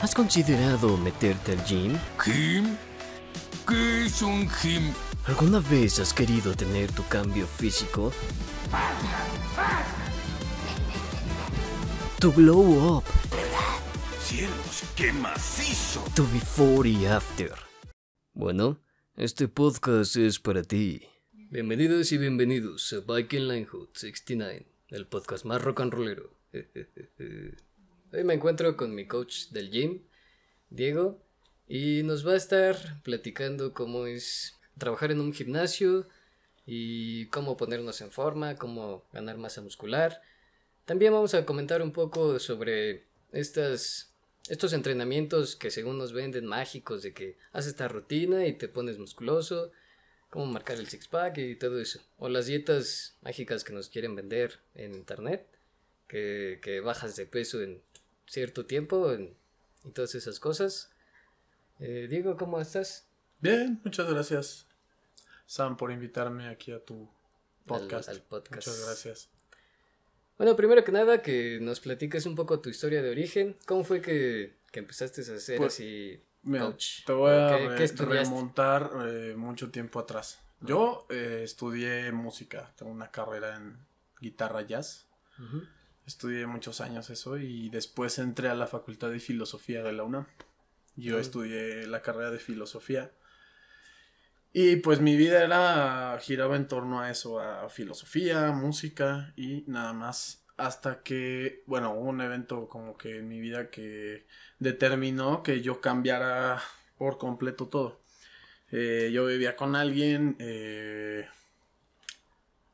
¿Has considerado meterte al gym? ¿Gym? ¿Qué es un gym? ¿Alguna vez has querido tener tu cambio físico? Tu glow up, ¡Cielos, qué macizo! tu before y after. Bueno, este podcast es para ti. Bienvenidos y bienvenidos a Viking Linehood 69, el podcast más rock and rollero. Hoy me encuentro con mi coach del gym, Diego, y nos va a estar platicando cómo es trabajar en un gimnasio y cómo ponernos en forma, cómo ganar masa muscular. También vamos a comentar un poco sobre estas, estos entrenamientos que según nos venden mágicos de que haces esta rutina y te pones musculoso, cómo marcar el six-pack y todo eso. O las dietas mágicas que nos quieren vender en internet, que, que bajas de peso en cierto tiempo en- y todas esas cosas. Eh, Diego, ¿cómo estás? Bien, muchas gracias, Sam, por invitarme aquí a tu podcast. al podcast. Muchas gracias. Bueno, primero que nada, que nos platiques un poco tu historia de origen. ¿Cómo fue que, que empezaste a ser Pues, así Mira, coach? te voy a ¿Qué- re- qué estudiaste? remontar eh, mucho tiempo atrás. Yo eh, estudié música, tengo una carrera en guitarra jazz. Estudié muchos años eso y después entré a la Facultad de Filosofía de la UNAM. Yo estudié la carrera de filosofía. Y pues mi vida era giraba en torno a eso, a filosofía, música y nada más hasta que, bueno, hubo un evento como que en mi vida que determinó que yo cambiara por completo todo. Eh, yo vivía con alguien, eh,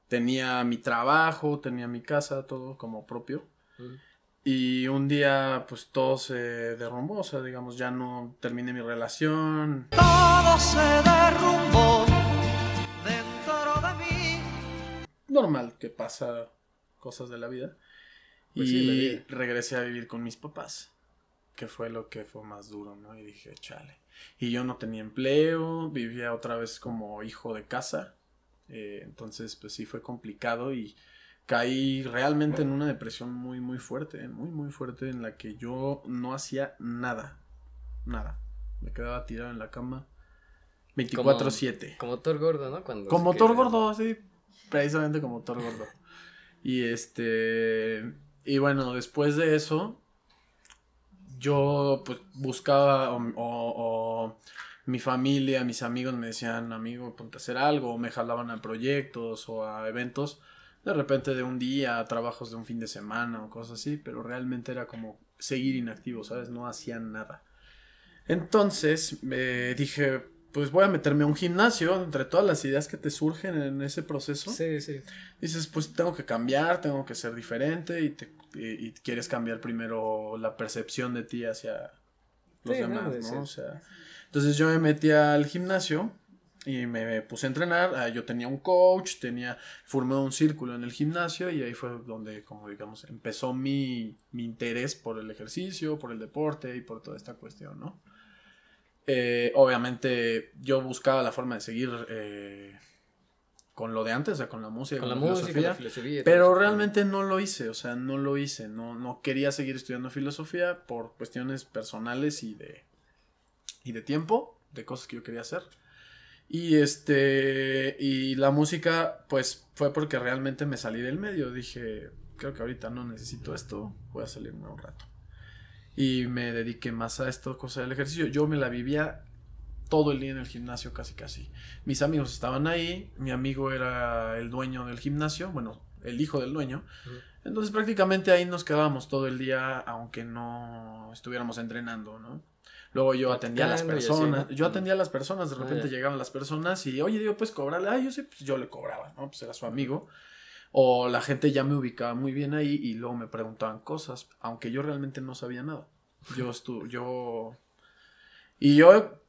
tenía mi trabajo, tenía mi casa, todo como propio. Y un día, pues todo se derrumbó, o sea, digamos, ya no terminé mi relación. todo se derrumbó dentro de mí. Normal que pasa cosas de la vida. Pues y sí, la vida. regresé a vivir con mis papás, que fue lo que fue más duro, ¿no? Y dije, chale. Y yo no tenía empleo, vivía otra vez como hijo de casa. Eh, entonces, pues sí fue complicado y caí realmente en una depresión muy, muy fuerte, muy, muy fuerte, en la que yo no hacía nada, nada. Me quedaba tirado en la cama 24/7. Como Thor gordo, ¿no? Cuando Como Thor queda- Gordo, sí. Precisamente como Thor Gordo. Y este. Y bueno, después de eso. Yo pues buscaba. O, o- o mi familia, mis amigos me decían, amigo, ponte a hacer algo. O me jalaban a proyectos o a eventos. De repente de un día, a trabajos de un fin de semana o cosas así. Pero realmente era como seguir inactivo, ¿sabes? No hacían nada. Entonces me dije, pues voy a meterme a un gimnasio entre todas las ideas que te surgen en ese proceso. Sí, sí. Dices, pues tengo que cambiar, tengo que ser diferente y, te- y- y quieres cambiar primero la percepción de ti hacia los Sí, demás, de ¿no? O sea, entonces yo me metí al gimnasio y me puse a entrenar. Ah, Yo tenía un coach, tenía, formé un círculo en el gimnasio y ahí fue donde, como digamos, empezó mi, mi interés por el ejercicio, por el deporte y por toda esta cuestión, ¿no? Eh, obviamente yo buscaba la forma de seguir eh, con lo de antes, o sea, con la música, Con la música, filosofía. la Pero realmente no lo hice, o sea, no lo hice, no, no quería seguir estudiando filosofía por cuestiones personales y de, y de tiempo, de cosas que yo quería hacer. Y este, y la música, pues fue porque realmente me salí del medio, dije, creo que ahorita no necesito esto, voy a salirme un rato. Y me dediqué más a esto, cosa del ejercicio. Yo me la vivía todo el día en el gimnasio, casi casi. Mis amigos estaban ahí, mi amigo era el dueño del gimnasio, bueno, el hijo del dueño. Entonces prácticamente ahí nos quedábamos todo el día, aunque no estuviéramos entrenando, ¿no? Luego yo atendía a las personas, yo atendía a las personas, de Ah, repente ya. llegaban las personas y, oye, digo, pues cobrarle, ah, yo sé, pues yo le cobraba, ¿no? Pues era su amigo. O la gente ya me ubicaba muy bien ahí y luego me preguntaban cosas, aunque yo realmente no sabía nada. Yo estuve, yo... Y yo,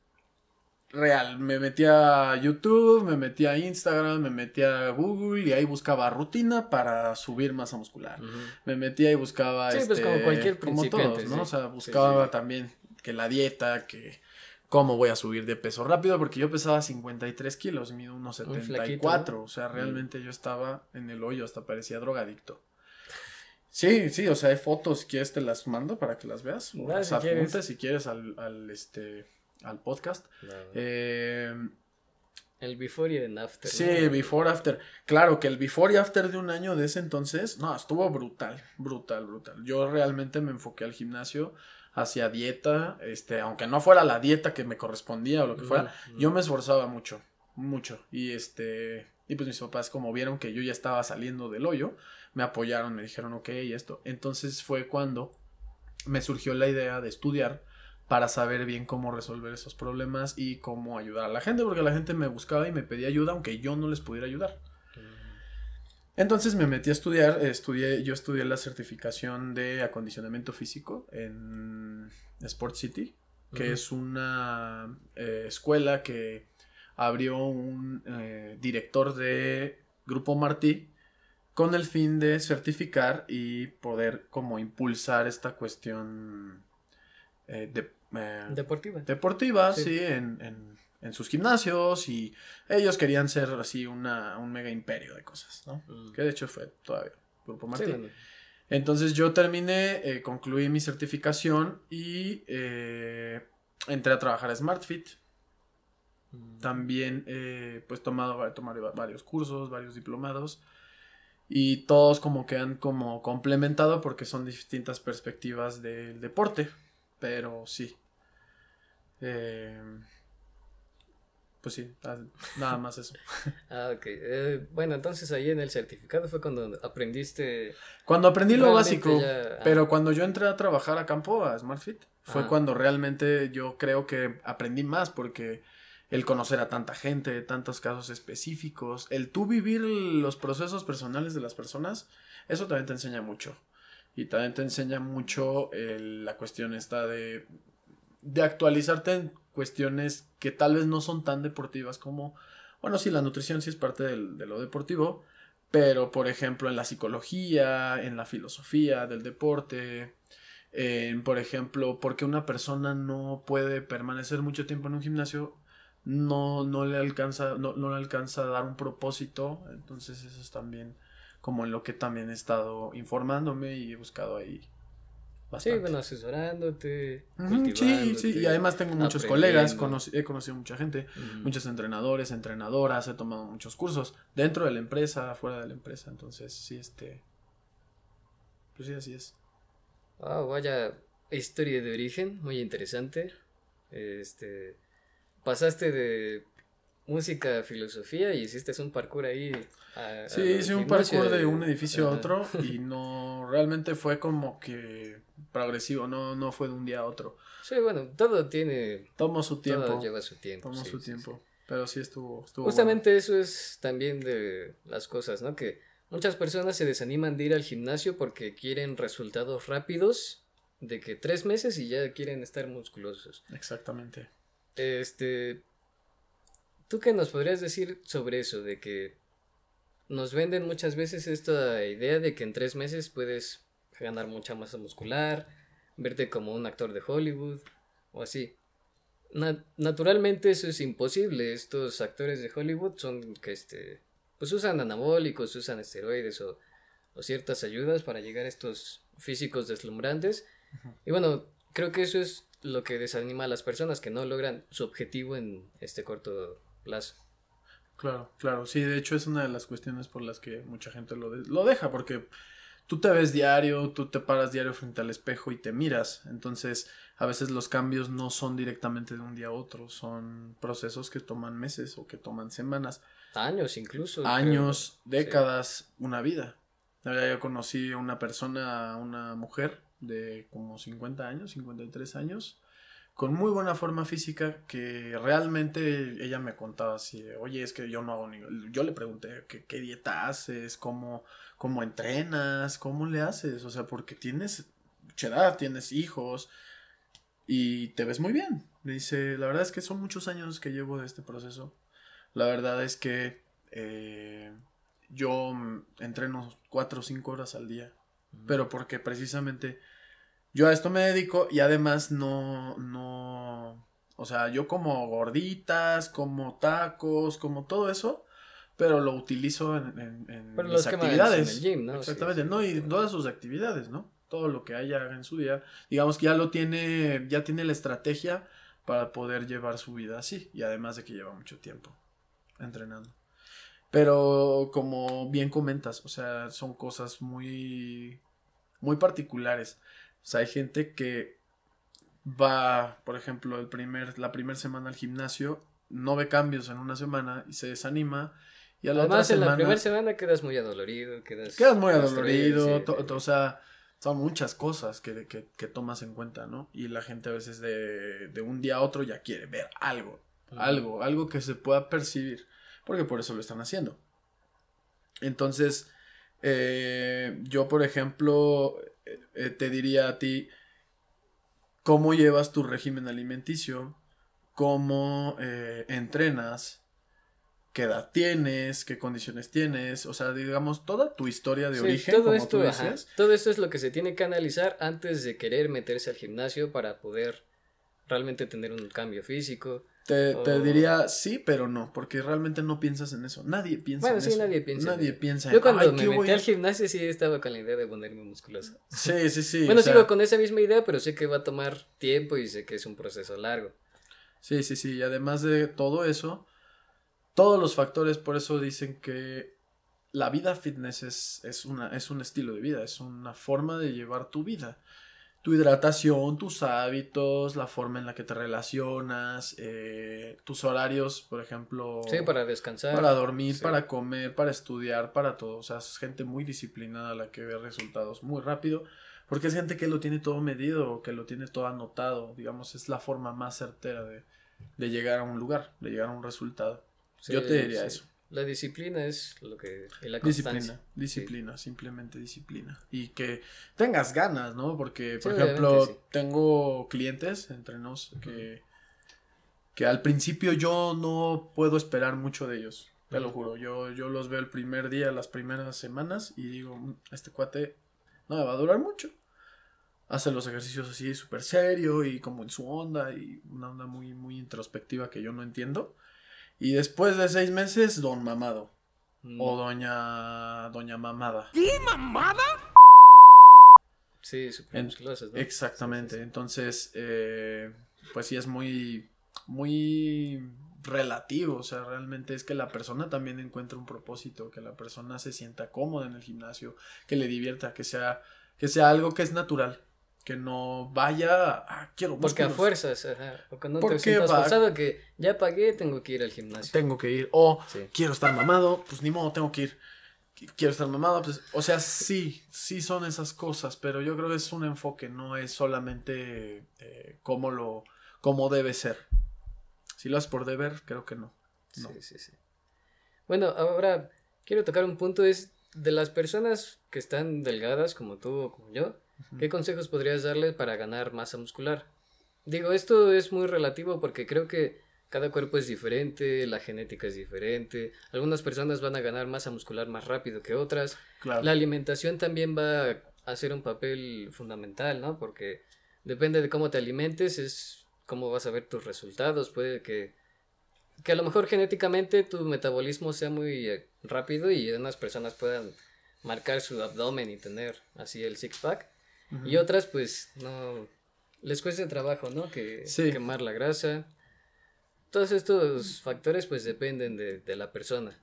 real, me metía a YouTube, me metía a Instagram, me metía a Google y ahí buscaba rutina para subir masa muscular. Me metía y buscaba, Sí, pues, este, como cualquier como principiante, todos, ¿no? sí. O sea, Sí, buscaba sí. también que la dieta, que cómo voy a subir de peso rápido, porque yo pesaba 53 kilos, mido unos flaquito, 74, ¿no? o sea, realmente yo estaba en el hoyo, hasta parecía drogadicto. Sí, sí, o sea, hay fotos, si quieres te las mando para que las veas. o las si quieres. si quieres al, al, este, al podcast. Eh, El before y el after. sí, ¿no? before, after. Claro que el before y after de un año de ese entonces, no, estuvo brutal, brutal, brutal. Yo realmente me enfoqué al gimnasio, hacia dieta, este, aunque no fuera la dieta que me correspondía o lo que fuera, yo me esforzaba mucho, mucho. Y este, y pues mis papás como vieron que yo ya estaba saliendo del hoyo, me apoyaron, me dijeron, ok, y esto. Entonces fue cuando me surgió la idea de estudiar para saber bien cómo resolver esos problemas y cómo ayudar a la gente, porque la gente me buscaba y me pedía ayuda, aunque yo no les pudiera ayudar. Entonces me metí a estudiar, estudié, yo estudié la certificación de acondicionamiento físico en Sport City, que es una eh, escuela que abrió un eh, director de Grupo Martí con el fin de certificar y poder como impulsar esta cuestión eh, de, eh, Deportiva. deportiva, Sí. sí, en, en- en sus gimnasios y ellos querían ser así una, un mega imperio de cosas, ¿no? Mm. Que de hecho fue todavía Grupo Martí. Sí, bueno. Entonces yo terminé, eh, concluí mi certificación y eh, entré a trabajar a SmartFit. Mm. También eh, pues tomado, tomar varios cursos, varios diplomados y todos como que han como complementado porque son distintas perspectivas del deporte, pero sí. Eh, pues sí, nada más eso. Ah, ok. Eh, bueno, entonces ahí en el certificado fue cuando aprendiste. Cuando aprendí lo básico, ya- ah. pero cuando yo entré a trabajar a campo, a SmartFit, fue cuando realmente yo creo que aprendí más porque el conocer a tanta gente, tantos casos específicos, el tú vivir los procesos personales de las personas, eso también te enseña mucho. Y también te enseña mucho el- la cuestión esta de, de actualizarte en cuestiones que tal vez no son tan deportivas como, bueno, sí, la nutrición sí es parte de lo deportivo, pero por ejemplo en la psicología, en la filosofía del deporte, en, por ejemplo, porque una persona no puede permanecer mucho tiempo en un gimnasio, no, no le alcanza, no, no le alcanza a dar un propósito, entonces eso es también como en lo que también he estado informándome y he buscado ahí Sí, bastante. bueno, asesorándote. Ujú, sí, sí, y además tengo muchos colegas, he conocido mucha gente, muchos entrenadores, entrenadoras, he tomado muchos cursos dentro de la empresa, fuera de la empresa, entonces sí, este, pues sí, así es. Ah, vaya historia de origen, muy interesante. Este, pasaste de música filosofía y hiciste un parkour ahí. a- Sí, hice un parkour de un edificio a otro y no, realmente fue como que progresivo, no, no fue de un día a otro. Sí, bueno, todo tiene, Tomó su tiempo, todo lleva su tiempo. tomó sí, su sí, tiempo, sí. pero sí estuvo, estuvo Justamente eso es también de las cosas, ¿no? Que muchas personas se desaniman de ir al gimnasio porque quieren resultados rápidos, de que tres meses y ya quieren estar musculosos. Exactamente. Este, ¿tú qué nos podrías decir sobre eso? De que nos venden muchas veces esta idea de que en tres meses puedes ganar mucha masa muscular, verte como un actor de Hollywood o así. Na- naturalmente eso es imposible. Estos actores de Hollywood son que este, pues usan anabólicos, usan esteroides o, o ciertas ayudas para llegar a estos físicos deslumbrantes. Y bueno, creo que eso es lo que desanima a las personas que no logran su objetivo en este corto plazo. Claro, claro, sí, de hecho es una de las cuestiones por las que mucha gente lo, de- lo deja, porque tú te ves diario, tú te paras diario frente al espejo y te miras, entonces a veces los cambios no son directamente de un día a otro, son procesos que toman meses o que toman semanas, Años incluso. años, creo. décadas, una vida. La verdad, yo conocí a una persona, una mujer de como 50 años, 53 años, con muy buena forma física que realmente ella me contaba así, oye, es que yo no hago ni... Yo le pregunté, ¿qué, qué dieta haces? ¿Cómo, ¿Cómo entrenas? ¿Cómo le haces? O sea, porque tienes mucha edad, tienes hijos y te ves muy bien. Me dice, la verdad es que son muchos años que llevo de este proceso. La verdad es que eh, yo entreno cuatro o cinco horas al día, pero porque precisamente yo a esto me dedico y además no, no, o sea, yo como gorditas, como tacos, como todo eso, pero lo utilizo en, en, en Pero mis quema en actividades. el gym, ¿no? Exactamente, Sí, no, y todas sus actividades, ¿no? Todo lo que haya en su día, digamos que ya lo tiene, ya tiene la estrategia para poder llevar su vida así, y además de que lleva mucho tiempo entrenando. Pero como bien comentas, o sea, son cosas muy, muy particulares. O sea, hay gente que va, por ejemplo, el primer, la primera semana al gimnasio, no ve cambios en una semana y se desanima. Y a la Además, otra en semana la primera semana quedas muy adolorido, quedas... quedas muy adolorido, sí, sí. o sea, son muchas cosas que, que, que tomas en cuenta, ¿no? Y la gente a veces de, de un día a otro ya quiere ver algo, algo, algo que se pueda percibir, porque por eso lo están haciendo. Entonces, eh, yo, por ejemplo, eh, eh, te diría a ti, ¿cómo llevas tu régimen alimenticio? ¿Cómo eh, entrenas? ¿Qué edad tienes? ¿Qué condiciones tienes? O sea, digamos, toda tu historia de Sí, origen, todo como esto, tú dices. todo esto es lo que se tiene que analizar antes de querer meterse al gimnasio para poder realmente tener un cambio físico. Te, te Oh. diría sí, pero no, porque realmente no piensas en eso. Nadie piensa Bueno, en sí, eso. nadie piensa en Nadie eso. piensa Yo en, cuando "Ay, me ¿qué voy metí a-". al gimnasio sí estaba con la idea de ponerme musculoso. Sí, sí, sí. bueno, o sea, sigo con esa misma idea, pero sé que va a tomar tiempo y sé que es un proceso largo. Sí, sí, sí. Y además de todo eso, todos los factores, por eso dicen que la vida fitness es, es, una, es un estilo de vida, es una forma de llevar tu vida. Tu hidratación, tus hábitos, la forma en la que te relacionas, eh, tus horarios, por ejemplo. Sí, para descansar. Para dormir, Sí. para comer, para estudiar, para todo. O sea, es gente muy disciplinada la que ve resultados muy rápido. Porque es gente que lo tiene todo medido, que lo tiene todo anotado. Digamos, es la forma más certera de, de llegar a un lugar, de llegar a un resultado. Sí, Yo te diría sí. eso. La disciplina es lo que... la. Disciplina, disciplina, simplemente disciplina. Y que tengas ganas, ¿no? Porque, por Sí, ejemplo, sí. tengo clientes entre nos que, que al principio yo no puedo esperar mucho de ellos. Te lo juro. Yo, yo los veo el primer día, las primeras semanas, y digo, "Mm, este cuate no me va a durar mucho. Hace los ejercicios así súper serio y como en su onda y una onda muy, muy introspectiva que yo no entiendo. Y después de seis meses, don mamado. Mm, O doña. Doña Mamada. Sí, súper En- musculosos, ¿no? Exactamente. Sí, sí, sí. Entonces, eh, pues sí es muy. Muy relativo. O sea, realmente es que la persona también encuentre un propósito. Que la persona se sienta cómoda en el gimnasio. Que le divierta. Que sea. Que sea algo que es natural. Que no vaya. Ah, quiero Porque a músculos, fuerzas, ajá. O ¿Por te sientas va? forzado que ya pagué, tengo que ir al gimnasio. Tengo que ir. O Sí. quiero estar mamado. Pues ni modo, tengo que ir. Qu- Quiero estar mamado. Pues, o sea, sí, sí son esas cosas. Pero yo creo que es un enfoque. No es solamente eh, cómo lo. cómo debe ser. Si lo haces por deber, creo que no. No. Sí, sí, sí. Bueno, ahora quiero tocar un punto, es de las personas que están delgadas como tú o como yo, ¿qué consejos podrías darles para ganar masa muscular? Digo, esto es muy relativo porque creo que cada cuerpo es diferente, la genética es diferente, algunas personas van a ganar masa muscular más rápido que otras, Claro. la alimentación también va a hacer un papel fundamental, ¿no? Porque depende de cómo te alimentes, es cómo vas a ver tus resultados. Puede que, que a lo mejor genéticamente tu metabolismo sea muy eh, rápido y unas personas puedan marcar su abdomen y tener así el six-pack. Y otras pues no les cuesta trabajo, ¿no? Que Sí. quemar la grasa. Todos estos factores pues dependen de, de la persona.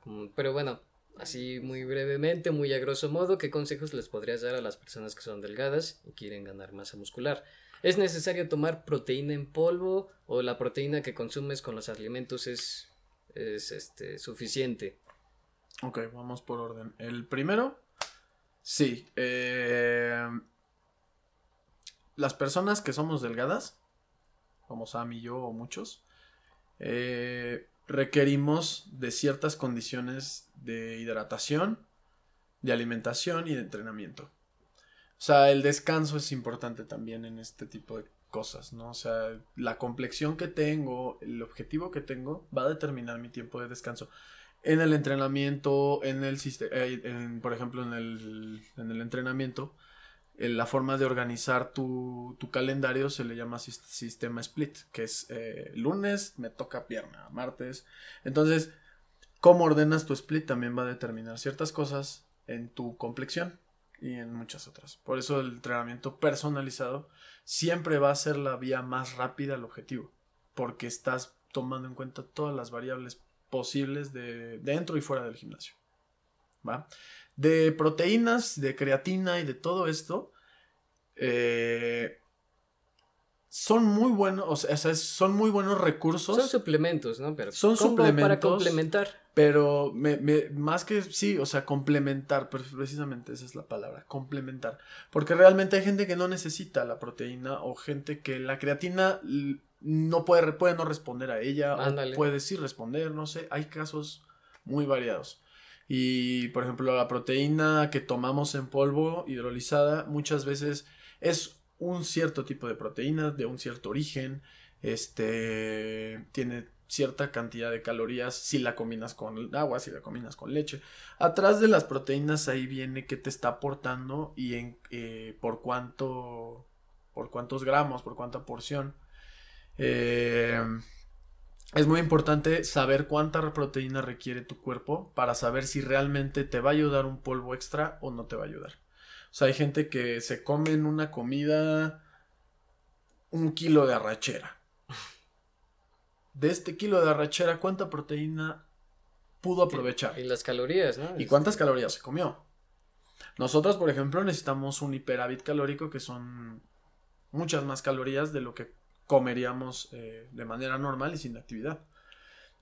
Como- Pero bueno, así muy brevemente, muy a grosso modo, ¿qué consejos les podrías dar a las personas que son delgadas y quieren ganar masa muscular? ¿Es necesario tomar proteína en polvo o la proteína que consumes con los alimentos es, es este, suficiente? Ok, vamos por orden. El primero, sí. eh, las personas que somos delgadas, como Sam y yo o muchos, eh, requerimos de ciertas condiciones de hidratación, de alimentación y de entrenamiento. O sea, el descanso es importante también en este tipo de cosas, ¿no? O sea, la complexión que tengo, el objetivo que tengo, va a determinar mi tiempo de descanso en el entrenamiento, en el sistema, por ejemplo, en el, en el entrenamiento, en la forma de organizar tu, tu calendario se le llama sis- sistema split, que es eh, lunes me toca pierna, martes. Entonces, cómo ordenas tu split también va a determinar ciertas cosas en tu complexión y en muchas otras. Por eso el entrenamiento personalizado siempre va a ser la vía más rápida al objetivo, porque estás tomando en cuenta todas las variables posibles de dentro y fuera del gimnasio. ¿Va? De proteínas, de creatina y de todo esto, eh, son muy buenos, o sea, son muy buenos recursos. Son suplementos, ¿no? Pero son suplementos. Para complementar. Pero me, me, más que sí, o sea, complementar, precisamente esa es la palabra, complementar. Porque realmente hay gente que no necesita la proteína o gente que la creatina no puede, puede no responder a ella o puede sí responder, no sé, hay casos muy variados. Y por ejemplo, la proteína que tomamos en polvo hidrolizada muchas veces es un cierto tipo de proteína de un cierto origen, este tiene cierta cantidad de calorías si la combinas con agua, si la combinas con leche. Atrás de las proteínas ahí viene qué te está aportando y en, eh, por cuánto, por cuántos gramos, por cuánta porción. Eh, es muy importante saber cuánta proteína requiere tu cuerpo para saber si realmente te va a ayudar un polvo extra o no te va a ayudar. O sea, hay gente que se come en una comida un kilo de arrachera. De este kilo de arrachera, ¿cuánta proteína pudo aprovechar? Y las calorías, ¿no? ¿Y cuántas calorías se comió? Nosotros, por ejemplo, necesitamos un hiperávit calórico que son muchas más calorías de lo que comeríamos eh, de manera normal y sin actividad.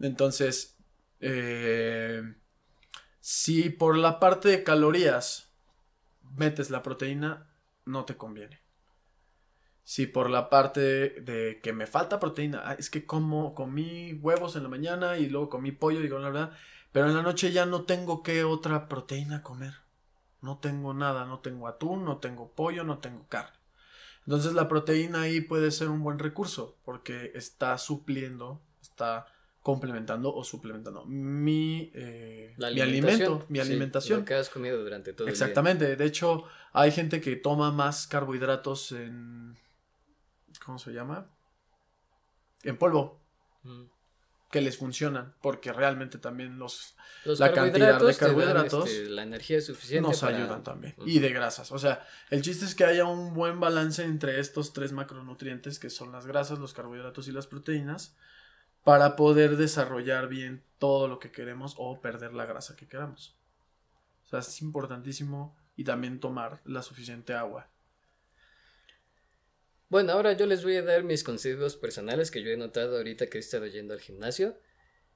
Entonces, eh, si por la parte de calorías metes la proteína, no te conviene. Si por la parte de que me falta proteína, es que como comí huevos en la mañana y luego comí pollo, digo la verdad, pero en la noche ya no tengo qué otra proteína comer. No tengo nada, no tengo atún, no tengo pollo, no tengo carne. Entonces la proteína ahí puede ser un buen recurso porque está supliendo, está complementando o suplementando mi, eh, mi alimento, mi alimentación. Lo que has comido durante todo Exactamente. el día. De hecho, hay gente que toma más carbohidratos en. ¿Cómo se llama? En polvo. Mm. Que les funcionan. Porque realmente también los. la cantidad de carbohidratos. Este, la energía suficiente. Nos ayudan también. Y de grasas. O sea, el chiste es que haya un buen balance entre estos tres macronutrientes que son las grasas, los carbohidratos y las proteínas para poder desarrollar bien todo lo que queremos o perder la grasa que queramos. O sea, es importantísimo y también tomar la suficiente agua. Bueno, ahora yo les voy a dar mis consejos personales que yo he notado ahorita que he estado yendo al gimnasio.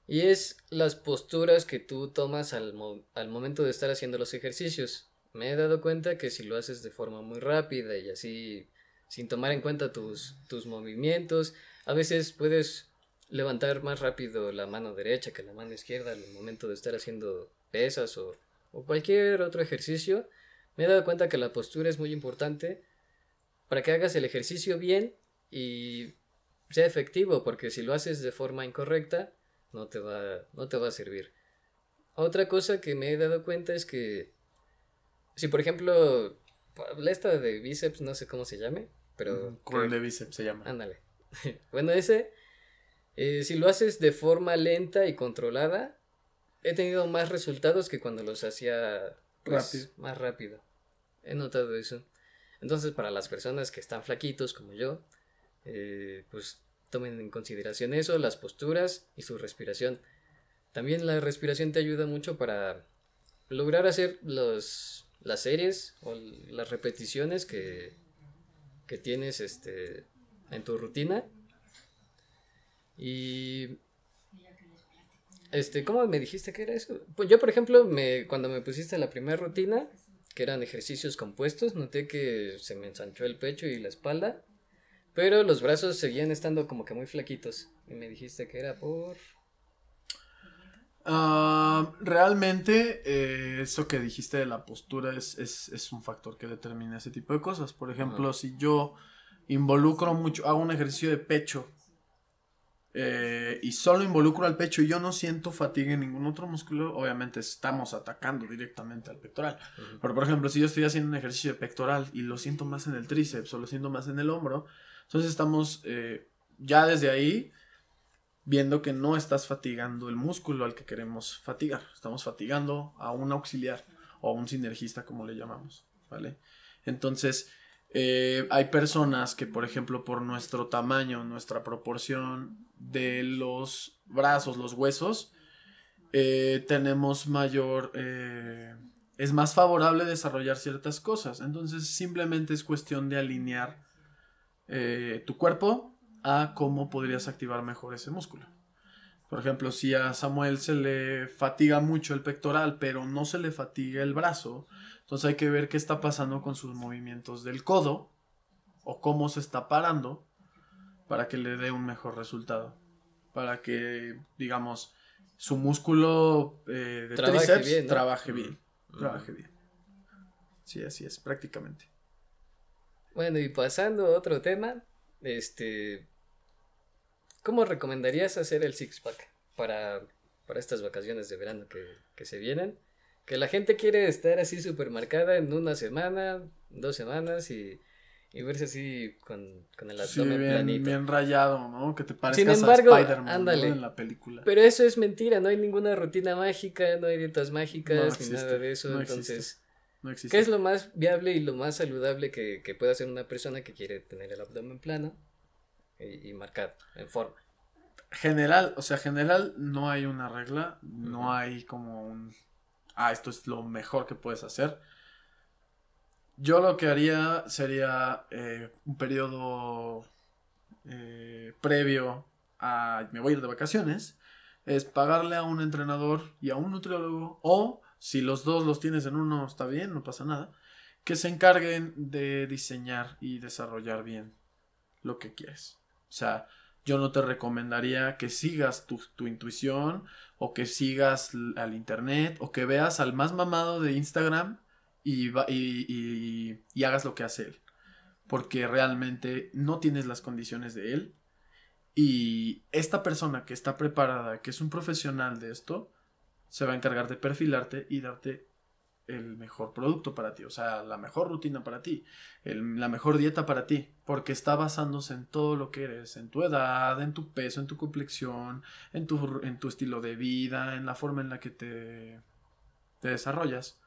Y es las posturas que tú tomas al, momento de estar haciendo los ejercicios. Me he dado cuenta que si lo haces de forma muy rápida y así sin tomar en cuenta tus movimientos, a veces puedes levantar más rápido la mano derecha que la mano izquierda al momento de estar haciendo pesas o, cualquier otro ejercicio, me he dado cuenta que la postura es muy importante para que hagas el ejercicio bien y sea efectivo, porque si lo haces de forma incorrecta, no te va, no te va a servir. Otra cosa que me he dado cuenta es que si por ejemplo, esta de bíceps, no sé cómo se llame, pero... Curl de bíceps se llama. Ándale. bueno, ese eh, si lo haces de forma lenta y controlada, he tenido más resultados que cuando los hacía pues, más rápido. He notado eso. Entonces, para las personas que están flaquitos como yo, eh, pues tomen en consideración eso, las posturas y su respiración. También la respiración te ayuda mucho para lograr hacer los, las series o las repeticiones que, que tienes este, en tu rutina y... Este, ¿cómo me dijiste que era eso? Pues yo, por ejemplo, me, cuando me pusiste la primera rutina, que eran ejercicios compuestos, noté que se me ensanchó el pecho y la espalda, pero los brazos seguían estando como que muy flaquitos. Y me dijiste que era por... Ah, realmente, eh, eso que dijiste de la postura es, es, un factor que determina ese tipo de cosas. Por ejemplo, si yo involucro mucho, hago un ejercicio de pecho eh, y solo involucro al pecho y yo no siento fatiga en ningún otro músculo, obviamente estamos atacando directamente al pectoral. Pero por ejemplo, si yo estoy haciendo un ejercicio de pectoral y lo siento más en el tríceps o lo siento más en el hombro, entonces estamos eh, ya desde ahí viendo que no estás fatigando el músculo al que queremos fatigar. Estamos fatigando a un auxiliar o a un sinergista, como le llamamos, ¿vale? Entonces, eh, hay personas que, por ejemplo, por nuestro tamaño, nuestra proporción de los brazos, los huesos, eh, tenemos mayor... Eh, es más favorable desarrollar ciertas cosas. Entonces, simplemente es cuestión de alinear tu cuerpo a cómo podrías activar mejor ese músculo. Por ejemplo, si a Samuel se le fatiga mucho el pectoral, pero no se le fatiga el brazo, entonces hay que ver qué está pasando con sus movimientos del codo o cómo se está parando para que le dé un mejor resultado. Para que, digamos, su músculo eh, de Trabaje tríceps bien, ¿no? trabaje bien. Trabaje bien. Sí, así es, prácticamente. Bueno, y pasando a otro tema, este, ¿cómo recomendarías hacer el six pack para, para estas vacaciones de verano que, que se vienen? Que la gente quiere estar así súper marcada en una semana, dos semanas y, y verse así con, con el Sí, abdomen bien, planito. bien rayado, ¿no? Que te parezcas embargo, a Spider-Man en la película. Pero eso es mentira, no hay ninguna rutina mágica, no hay dietas mágicas No ni nada de eso. no entonces, existe. No existe. ¿qué es lo más viable y lo más saludable que, que puede hacer una persona que quiere tener el abdomen plano y, y marcado, en forma? General, o sea, general no hay una regla, no hay como un, ah, esto es lo mejor que puedes hacer. Yo lo que haría sería eh, un periodo eh, previo a, me voy a ir de vacaciones, es pagarle a un entrenador y a un nutriólogo, o si los dos los tienes en uno, está bien, no pasa nada, que se encarguen de diseñar y desarrollar bien lo que quieres. O sea, yo no te recomendaría que sigas tu, tu intuición o que sigas al internet o que veas al más mamado de Instagram y, va- y, y- y hagas lo que hace él. Porque realmente no tienes las condiciones de él. Y esta persona que está preparada, que es un profesional de esto, se va a encargar de perfilarte y darte el mejor producto para ti, o sea, la mejor rutina para ti, la mejor dieta para ti, porque está basándose en todo lo que eres, en tu edad, en tu peso, en tu complexión, en tu, en tu estilo de vida, en la forma en la que te, te desarrollas.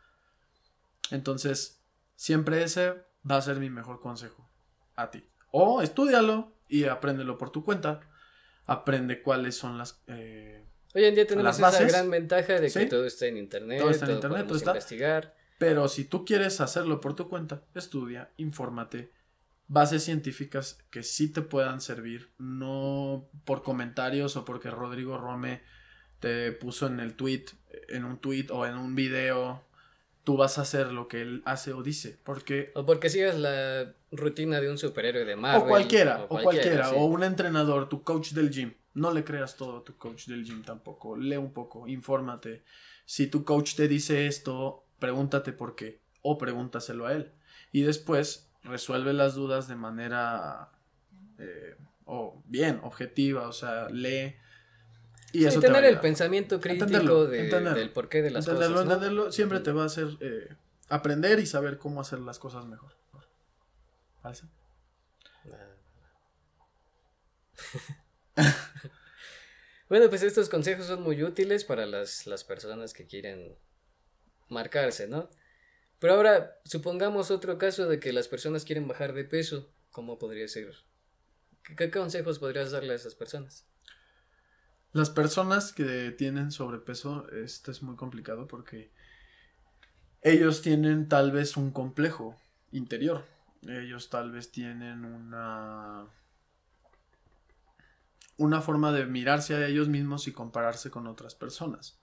Entonces, siempre ese va a ser mi mejor consejo a ti. O estudialo y apréndelo por tu cuenta. Aprende cuáles son las... eh, Hoy en día tenemos las esa gran ventaja de que ¿sí? todo está en internet, Todo está en internet, todo está- investigar. Pero si tú quieres hacerlo por tu cuenta, estudia, infórmate. Bases científicas que sí te puedan servir, no por comentarios o porque Rodrigo Rome te puso en el tweet, en un tweet o en un video. Tú vas a hacer lo que él hace o dice, porque O porque sigas la rutina de un superhéroe de Marvel. o cualquiera, o cualquiera, sí. o un entrenador, tu coach del gym. No le creas todo a tu coach del gym tampoco. Lee un poco, infórmate. Si tu coach te dice esto, pregúntate por qué o pregúntaselo a él. Y después resuelve las dudas de manera eh, o bien, objetiva, o sea, lee. Y Sí, eso te tener el pensamiento crítico Entenderlo, de- entenderlo. del porqué de las entenderlo, cosas. ¿no? entenderlo siempre te va a hacer eh, aprender y saber cómo hacer las cosas mejor. ¿Vale? Bueno, pues estos consejos son muy útiles para las, las personas que quieren marcarse, ¿no? Pero ahora, supongamos otro caso de que las personas quieren bajar de peso, ¿cómo podría ser? ¿Qué, qué consejos podrías darle a esas personas? Las personas que tienen sobrepeso, esto es muy complicado porque ellos tienen tal vez un complejo interior. Ellos tal vez tienen una una forma de mirarse a ellos mismos y compararse con otras personas.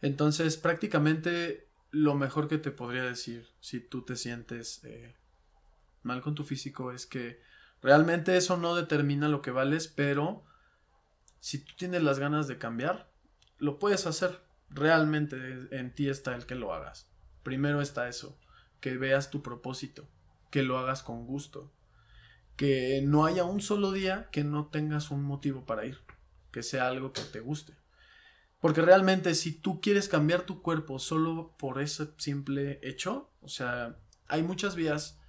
Entonces, prácticamente lo mejor que te podría decir si tú te sientes eh, mal con tu físico es que realmente eso no determina lo que vales, pero si tú tienes las ganas de cambiar, lo puedes hacer. Realmente en ti está el que lo hagas. Primero está eso, que veas tu propósito, que lo hagas con gusto, que no haya un solo día que no tengas un motivo para ir, que sea algo que te guste. Porque realmente si tú quieres cambiar tu cuerpo solo por ese simple hecho, o sea, hay muchas vías,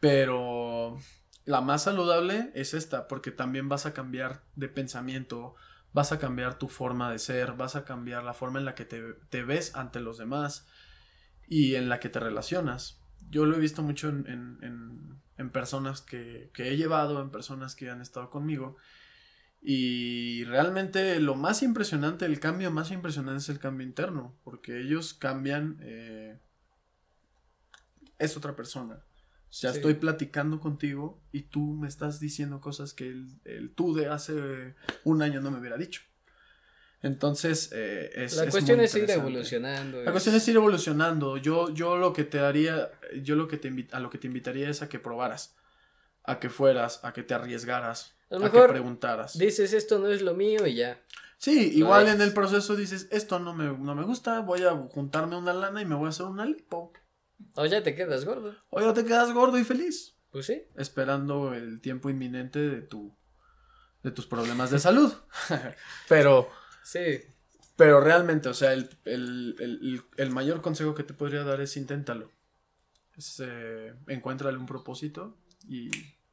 pero la más saludable es esta, porque también vas a cambiar de pensamiento, vas a cambiar tu forma de ser, vas a cambiar la forma en la que te, ves ante los demás y en la que te relacionas. Yo lo he visto mucho en, personas que, que he llevado, en personas que han estado conmigo. Y realmente lo más impresionante, el cambio más impresionante es el cambio interno, porque ellos cambian, eh, es otra persona. O sea, estoy platicando contigo y tú me estás diciendo cosas que el, tú de hace un año no me hubiera dicho. Entonces, eh, es. La cuestión es ir evolucionando. La cuestión es ir evolucionando. Yo, yo lo que te haría, yo lo que te a lo que te invitaría es a que probaras, a que fueras, a que te arriesgaras, a, que preguntaras. Dices esto no es lo mío y ya. Sí, igual en el proceso dices esto no me, no me gusta, voy a juntarme una lana y me voy a hacer una lipo. O ya te quedas gordo. O ya te quedas gordo y feliz. Pues sí. Esperando el tiempo inminente de tu de tus problemas de salud. pero. Sí. Pero realmente, o sea, el, mayor consejo que te podría dar es inténtalo. Es, eh, encuéntrale un propósito y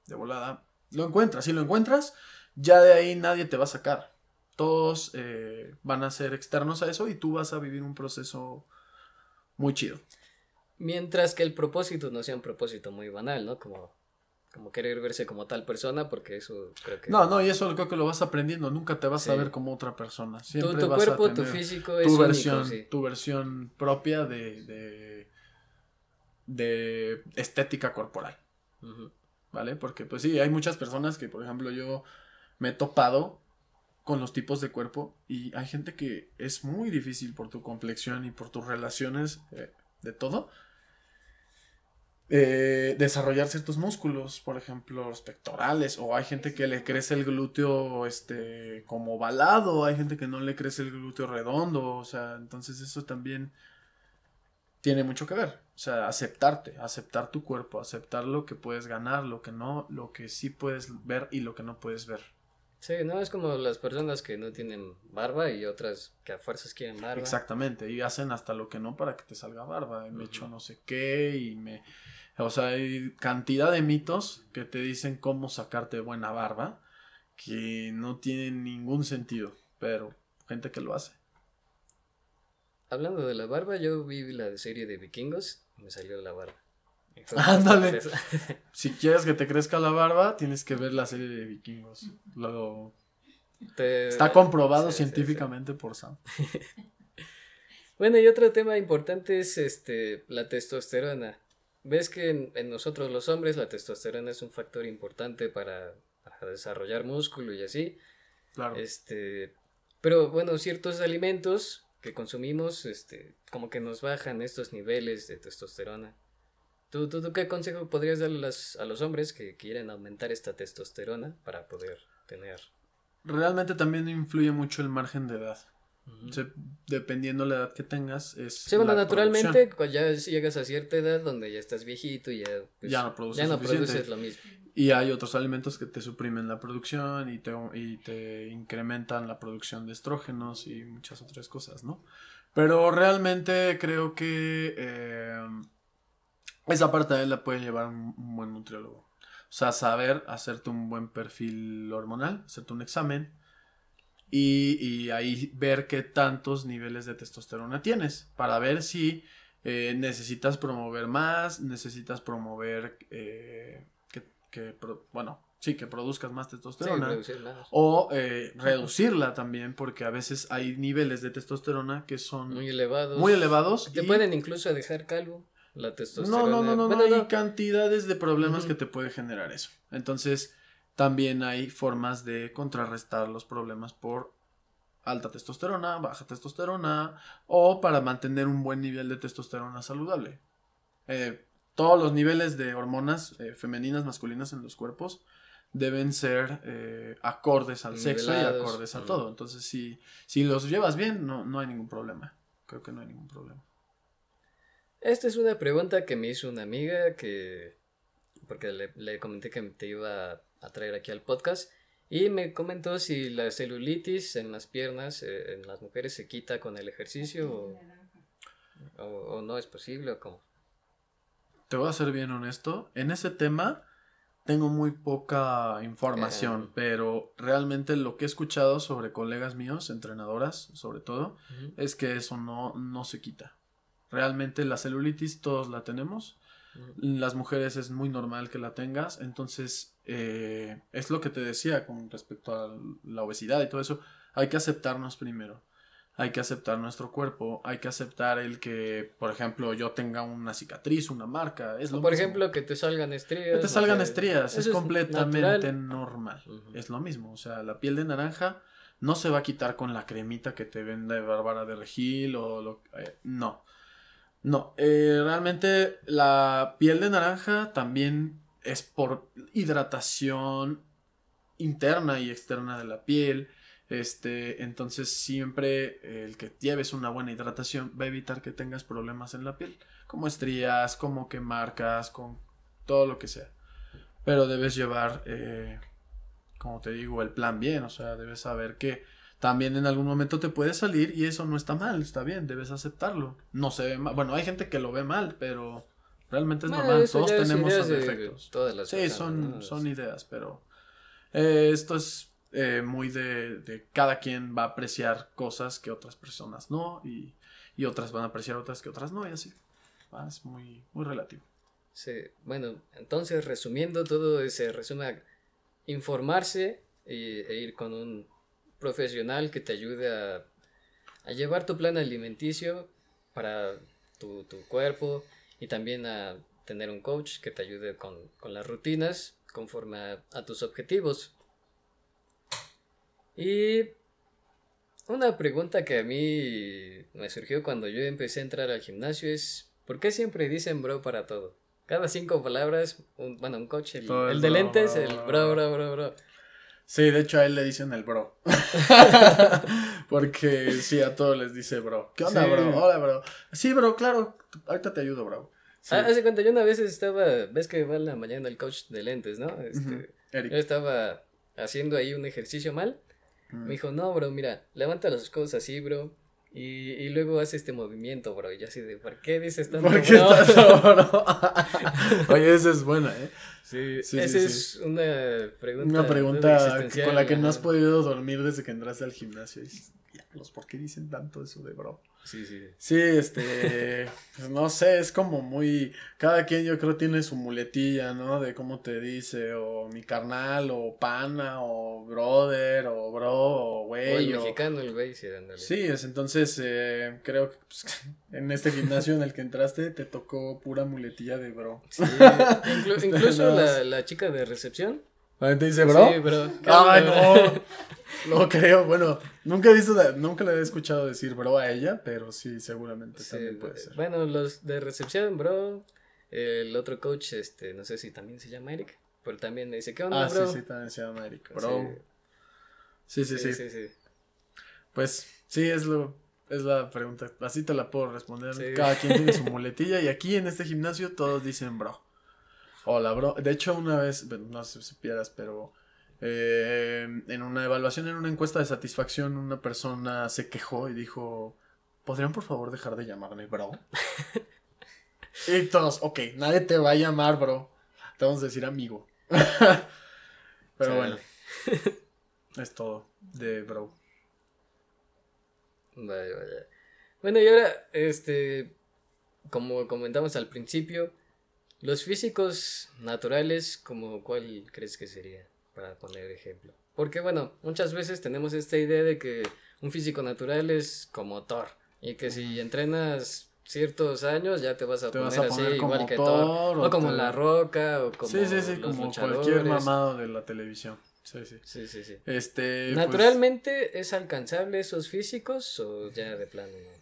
de volada lo encuentras. Si lo encuentras, ya de ahí nadie te va a sacar. Todos eh, van a ser externos a eso y tú vas a vivir un proceso muy chido. Mientras que el propósito no sea un propósito muy banal, ¿no? Como, como querer verse como tal persona, porque eso creo que... No, no, y eso creo que lo vas aprendiendo, nunca te vas a ver como otra persona. Siempre tu, cuerpo, tu físico tu es versión, Tu versión propia de, de, estética corporal. ¿Vale? Porque pues sí, hay muchas personas que, por ejemplo, yo me he topado con los tipos de cuerpo y hay gente que es muy difícil por tu complexión y por tus relaciones eh, de todo eh, desarrollar ciertos músculos, por ejemplo, los pectorales, o hay gente que le crece el glúteo este como ovalado, hay gente que no le crece el glúteo redondo, o sea, entonces eso también tiene mucho que ver, o sea, aceptarte, aceptar tu cuerpo, aceptar lo que puedes ganar, lo que no, lo que sí puedes ver y lo que no puedes ver. Sí, no es como las personas que no tienen barba y otras que a fuerzas quieren barba. Exactamente, y hacen hasta lo que no para que te salga barba, me echo no sé qué y me o sea, hay cantidad de mitos que te dicen cómo sacarte buena barba que no tienen ningún sentido, pero gente que lo hace. Hablando de la barba, yo vi la serie de vikingos y me salió la barba. Ándale. si quieres que te crezca la barba, tienes que ver la serie de vikingos. Está comprobado científicamente por Sam. bueno, y otro tema importante es este la testosterona. Ves que en, nosotros los hombres la testosterona es un factor importante para, desarrollar músculo y así. Claro. Este, pero bueno, ciertos alimentos que consumimos, este, como que nos bajan estos niveles de testosterona. ¿Tú, tú, qué consejo podrías dar a los hombres que quieren aumentar esta testosterona para poder tener? Realmente también influye mucho el margen de edad dependiendo la edad que tengas, es. Sí, bueno, naturalmente, cuando ya llegas a cierta edad donde ya estás viejito y ya, pues, ya no, produces, lo mismo. Y hay otros alimentos que te suprimen la producción y te, y te incrementan la producción de estrógenos y muchas otras cosas, ¿no? Pero realmente creo que eh, esa parte de él la puede llevar un, un buen nutriólogo. O sea, saber hacerte un buen perfil hormonal, hacerte un examen y, ahí ver qué tantos niveles de testosterona tienes para ver si eh, necesitas promover más, necesitas promover eh, que, bueno, sí, que produzcas más testosterona o eh, reducirla también porque a veces hay niveles de testosterona que son muy elevados. Muy elevados. Te pueden incluso dejar calvo. La testosterona. No, no, no, no, hay cantidades de problemas que te puede generar eso. Entonces, también hay formas de contrarrestar los problemas por alta testosterona, baja testosterona o para mantener un buen nivel de testosterona saludable. Eh, todos los niveles de hormonas eh, femeninas, masculinas en los cuerpos deben ser eh, acordes al sexo y acordes a todo. Entonces, si, si los llevas bien, no, no hay ningún problema. Creo que no hay ningún problema. Esta es una pregunta que me hizo una amiga que, porque le, le comenté que te iba a traer aquí al podcast. Y me comentó si la celulitis en las piernas, eh, en las mujeres, se quita con el ejercicio o, no es posible o cómo. Te voy a ser bien honesto. En ese tema, tengo muy poca información, Eh. pero realmente lo que he escuchado sobre colegas míos, entrenadoras sobre todo, Ujú. es que eso no, no se quita. Realmente la celulitis todos la tenemos. Las mujeres es muy normal que la tengas. Entonces, eh, es lo que te decía con respecto a la obesidad y todo eso. Hay que aceptarnos primero. Hay que aceptar nuestro cuerpo. Hay que aceptar el que, por ejemplo, yo tenga una cicatriz, una marca. Es lo por mismo. ejemplo, que te salgan estrías. Que te salgan estrías, es completamente natural. normal. Es lo mismo, o sea, la piel de naranja no se va a quitar con la cremita que te vende Bárbara de Regil o lo eh, no. No, eh, realmente la piel de naranja también es por hidratación interna y externa de la piel. Este, entonces siempre el que lleves una buena hidratación va a evitar que tengas problemas en la piel, como estrías, como que marcas, con todo lo que sea. Pero debes llevar, eh, como te digo, el plan bien, o sea, debes saber que también en algún momento te puede salir y eso no está mal, está bien, debes aceptarlo. No se ve mal, bueno, hay gente que lo ve mal, pero realmente es Bueno, normal, todos tenemos ideas de defectos. Todas las Sí, personas, son, son ideas, pero eh, esto es eh, muy de, de cada quien va a apreciar cosas que otras personas no y, y otras van a apreciar otras que otras no y así. Ah, es muy, muy relativo. Sí, bueno, entonces resumiendo todo se resume a informarse y- e ir con un profesional que te ayude a, a llevar tu plan alimenticio para tu, tu cuerpo y también a tener un coach que te ayude con, con las rutinas conforme a, a tus objetivos. Y una pregunta que a mí me surgió cuando yo empecé a entrar al gimnasio es, ¿por qué siempre dicen bro para todo? Cada cinco palabras, un, bueno, un coach, el, el de lentes, el bro. bro, bro, bro. Sí, de hecho a él le dicen el bro. Porque sí, a todos les dice bro. ¿Qué onda, Sí. bro? Hola, bro. Sí, bro, claro. Ahorita te ayudo, bro. Sí. Ah, hace cuenta, yo una vez estaba, ves que va en la mañana el coach de lentes, ¿no? Este. Yo estaba haciendo ahí un ejercicio mal. Me dijo, no, bro, mira, levanta las cosas así, bro. Y, y luego hace este movimiento, bro. Y yo así de, ¿por qué dices tanto, ¿Por qué bro?" bro? Oye, esa es buena, ¿eh? Sí, Sí, esa sí, es una pregunta. Una pregunta con la que no has podido dormir desde que entraste al gimnasio. Y diablos, ¿por qué dicen tanto eso de bro? Sí, sí. Sí, este, pues no sé, es como muy, cada quien yo creo tiene su muletilla, ¿no? De cómo te dice, o mi carnal, o pana, o brother, o bro, o O el güey, o... mexicano, el güey, sí, ándale. Sí, es, entonces eh, creo que pues, en este gimnasio en el que entraste te tocó pura muletilla de bro. Sí, inclu- Este, incluso la, chica de recepción. ¿La gente dice bro? Sí, bro. ¿Qué Ay, bro? no, no creo, bueno, nunca he visto, nunca le he escuchado decir bro a ella, pero sí, seguramente Sí, también puede ser. Bueno, los de recepción, bro. El otro coach, este, no sé si también se llama Eric, pero también me dice, ¿qué onda, Ah, bro? sí, sí, también se llama Eric, bro. Sí, sí, sí. sí, sí. Pues sí, es lo, es la pregunta. Así te la puedo responder. Sí. Cada quien tiene su muletilla y aquí en este gimnasio todos dicen bro. Hola, bro. De hecho, una vez, no sé si supieras, pero eh, en una evaluación, en una encuesta de satisfacción, una persona se quejó y dijo, ¿podrían por favor dejar de llamarme bro? y todos, ok, nadie te va a llamar bro. Te vamos a decir amigo. pero bueno, es todo de bro. Vaya, vaya. Bueno, y ahora, este, como comentamos al principio, los físicos naturales, como cuál crees que sería, para poner ejemplo? Porque bueno, muchas veces tenemos esta idea de que un físico natural es como Thor, y que si entrenas ciertos años ya te vas a Te poner vas a así poner igual como que Thor, Thor, o o como te- La Roca, o como sí, sí, sí, los como cualquier luchadores. mamado de la televisión. Sí, sí. Sí, sí, sí. Este. pues, ¿Naturalmente es alcanzable esos físicos o ya de plano no?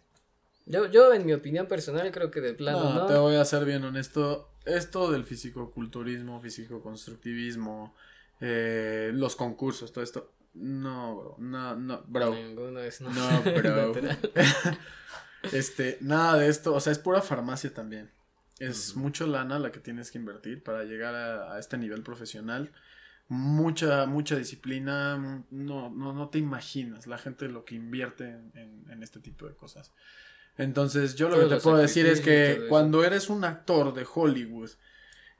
Yo, yo en mi opinión personal creo que de plano no, no. te voy a ser bien honesto. Esto del fisicoculturismo, fisicoconstructivismo, eh, los concursos, todo esto. No, bro. No, no, bro. Ninguno es No, bro. este, nada de esto. O sea, es pura farmacia también. Es mucho lana la que tienes que invertir para llegar a, a este nivel profesional. Mucha, mucha disciplina. No, no, no te imaginas la gente lo que invierte en, en- en este tipo de cosas. Entonces, yo lo Todos que te puedo decir es que cuando eres un actor de Hollywood,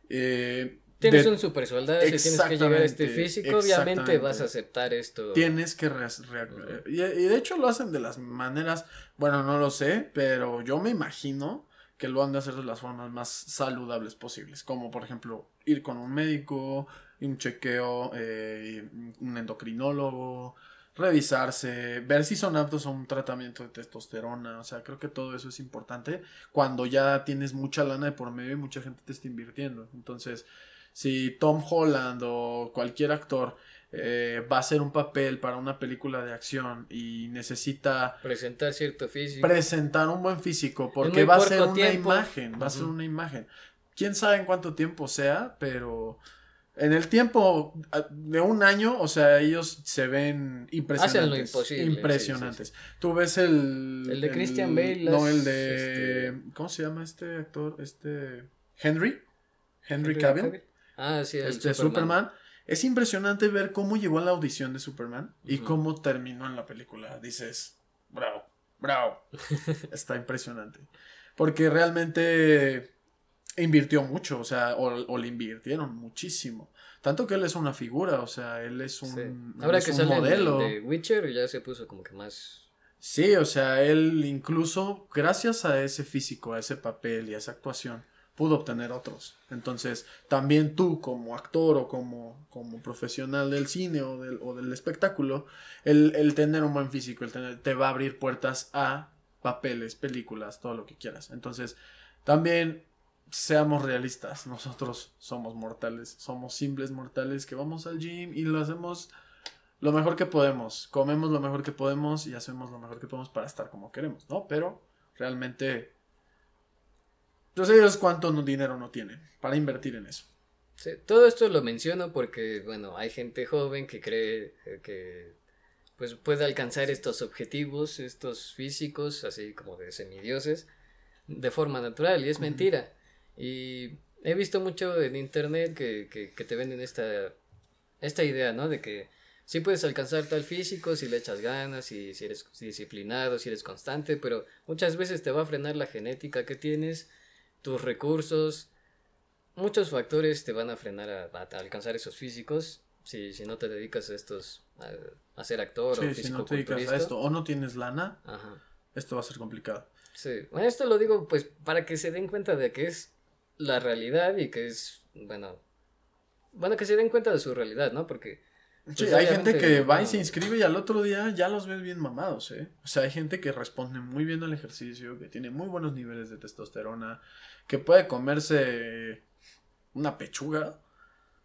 eh, tienes de- un super soldado, si tienes que llegar a este físico, obviamente vas a aceptar esto. Tienes que re- re- y, y de hecho lo hacen de las maneras, bueno, no lo sé, pero yo me imagino que lo han de hacer de las formas más saludables posibles, como por ejemplo ir con un médico, un chequeo, eh, un endocrinólogo, revisarse, ver si son aptos a un tratamiento de testosterona, o sea, creo que todo eso es importante cuando ya tienes mucha lana de por medio y mucha gente te está invirtiendo. Entonces, si Tom Holland o cualquier actor eh, va a hacer un papel para una película de acción y necesita Presentar cierto físico. presentar un buen físico porque va a ser una tiempo. imagen, va a ser una imagen. Quién sabe en cuánto tiempo sea, pero en el tiempo de un año, o sea, ellos se ven impresionantes. Hacen lo imposible, sí, Impresionantes. Tú ves el El de Christian Bale, No, el de este- ¿cómo se llama este actor? Este Henry Henry Henry Cavill Ah, sí, el este Superman. Es impresionante ver cómo llegó a la audición de Superman y cómo terminó en la película. Dices, bravo, bravo. Está impresionante. Porque realmente invirtió mucho, o sea, o, o le invirtieron muchísimo. Tanto que él es una figura, o sea, él es un, Sí. él Ahora es que un sale modelo. de Witcher ya se puso como que más... Sí, o sea, él incluso gracias a ese físico, a ese papel y a esa actuación, pudo obtener otros. Entonces, también tú como actor o como, como profesional del cine o del, o del espectáculo, el, el tener un buen físico, el tener, te va a abrir puertas a papeles, películas, todo lo que quieras. Entonces, también seamos realistas, nosotros somos mortales, somos simples mortales que vamos al gym y lo hacemos lo mejor que podemos, comemos lo mejor que podemos y hacemos lo mejor que podemos para estar como queremos, ¿no? Pero realmente, pues ellos cuánto dinero no tienen para invertir en eso. Sí, todo esto lo menciono porque, bueno, hay gente joven que cree eh, que pues puede alcanzar estos objetivos, estos físicos, así como de semidioses, de forma natural, y es mentira. Y he visto mucho en internet que, que, que te venden esta, esta idea, ¿no? De que sí puedes alcanzar tal físico si le echas ganas, si, si eres disciplinado, si eres constante, pero muchas veces te va a frenar la genética que tienes, tus recursos, muchos factores te van a frenar a, a alcanzar esos físicos si, si no te dedicas a estos, a, a ser actor o Sí, si no te dedicas a esto o no tienes lana, Ajá. esto va a ser complicado. Sí, bueno, esto lo digo pues para que se den cuenta de que es la realidad y que es, bueno, bueno, que se den cuenta de su realidad, ¿no? Porque... Sí, pues, hay gente que va y se inscribe y al otro día ya los ves bien mamados, ¿eh? O sea, hay gente que responde muy bien al ejercicio, que tiene muy buenos niveles de testosterona, que puede comerse una pechuga,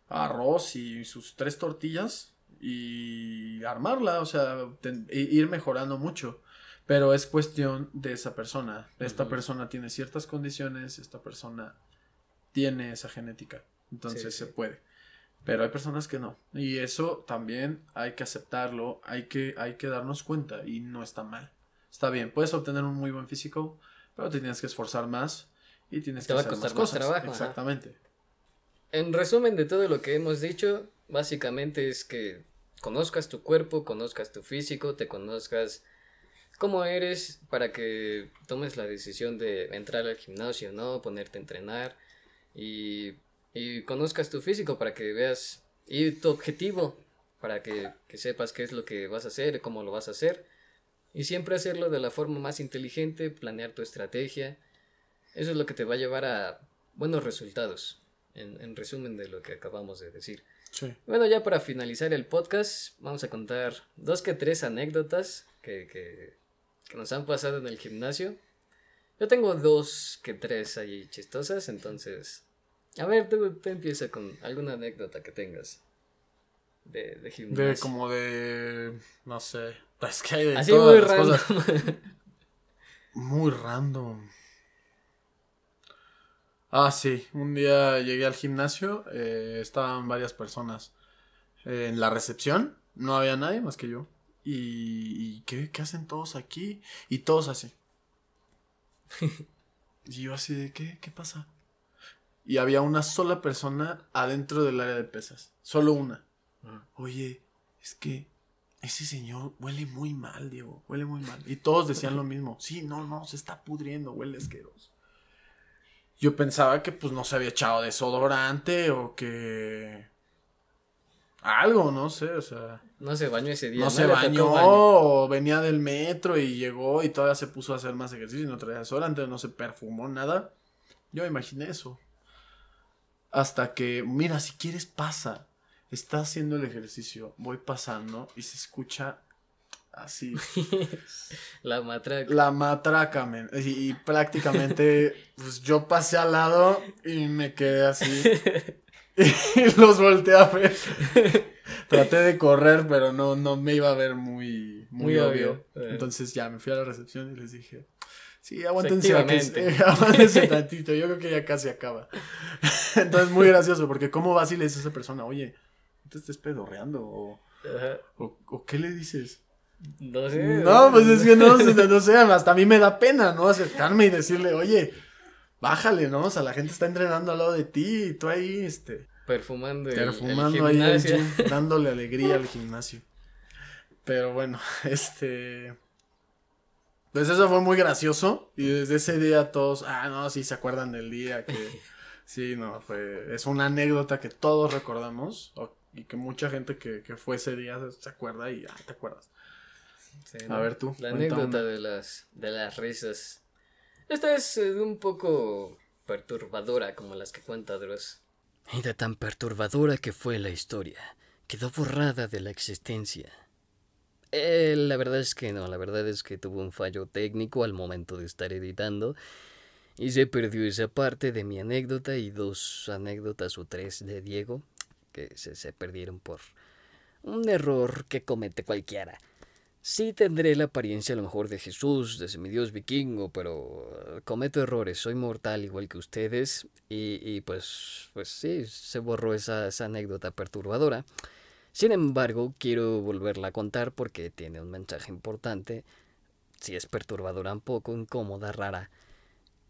arroz y sus tres tortillas y armarla, o sea, ten- ir mejorando mucho. Pero es cuestión de esa persona. Esta persona tiene ciertas condiciones, esta persona tiene esa genética. Entonces Sí, se sí. puede. Pero hay personas que no. Y eso también hay que aceptarlo, hay que, hay que darnos cuenta y no está mal. Está bien, puedes obtener un muy buen físico, pero te tienes que esforzar más y tienes Te que va a hacer costar más cosas. trabajo, ajá. Exactamente. En resumen de todo lo que hemos dicho, básicamente es que conozcas tu cuerpo, conozcas tu físico, te conozcas cómo eres para que tomes la decisión de entrar al gimnasio, ¿no? Ponerte a entrenar y, y conozcas tu físico para que veas y tu objetivo para que, que sepas qué es lo que vas a hacer, cómo lo vas a hacer y siempre hacerlo de la forma más inteligente, planear tu estrategia. Eso es lo que te va a llevar a buenos resultados en, en resumen de lo que acabamos de decir. Sí. Bueno, ya para finalizar el podcast, vamos a contar dos que tres anécdotas que, que, que nos han pasado en el gimnasio. Yo tengo dos que tres ahí chistosas, entonces... A ver, tú, tú empieza con alguna anécdota que tengas de, de gimnasio. De como de. No sé. Es que hay de Así todas muy las random. cosas. Muy random. Ah, sí. Un día llegué al gimnasio. eh, estaban varias personas eh, en la recepción. No había nadie más que yo. ¿Y, y qué, qué hacen todos aquí? Y todos así. y yo así de, ¿qué? ¿Qué pasa? Y había una sola persona adentro del área de pesas. Solo una. Oye, es que ese señor huele muy mal, Diego. Huele muy mal. Y todos decían lo mismo. Sí, no, no, se está pudriendo, huele asqueroso. yo pensaba que pues no se había echado desodorante o que algo, no sé, o sea, No se bañó ese día. no se bañó o venía del metro y llegó y todavía se puso a hacer más ejercicio y no traía desodorante, no se perfumó nada. Yo imaginé eso. Hasta que, mira, si quieres pasa. Está haciendo el ejercicio, voy pasando y se escucha así La matraca. la matraca, men. Y, y prácticamente, pues yo pasé al lado y me quedé así. Y los volteé a ver. Traté de correr, pero no, no me iba a ver muy, muy, Muy obvio. obvio. Eh. Entonces ya me fui a la recepción y les dije, sí, aguántense, Efectivamente. aguántense tantito, yo creo que ya casi acaba. Entonces muy gracioso, porque ¿cómo vas y le dices a esa persona, oye, no te estés pedorreando? O, o, o qué le dices? No sé. No, pues es que no, no, no sé, hasta a mí me da pena, ¿no? Acercarme y decirle, oye, bájale, ¿no? O sea, la gente está entrenando al lado de ti y tú ahí, este, Perfumando el, perfumando el ahí el dándole alegría al gimnasio. Pero bueno, este... Pues eso fue muy gracioso y desde ese día todos, ah, no, sí se acuerdan del día que... Sí, no, fue... Es una anécdota que todos recordamos y que mucha gente que, que fue ese día se acuerda y, ah, te acuerdas. Sí, A ver tú, La anécdota de las, de las risas. Esta es eh, un poco perturbadora como las que cuenta Dross. De tan perturbadora que fue la historia, quedó borrada de la existencia. Eh, la verdad es que no, la verdad es que tuvo un fallo técnico al momento de estar editando y se perdió esa parte de mi anécdota y dos anécdotas o tres de Diego que se, se perdieron por un error que comete cualquiera. Sí tendré la apariencia a lo mejor de Jesús, de semidios vikingo, pero eh, cometo errores, soy mortal igual que ustedes y, y pues, pues sí, se borró esa, esa anécdota perturbadora. Sin embargo, quiero volverla a contar porque tiene un mensaje importante, si es perturbadora un poco, incómoda, rara.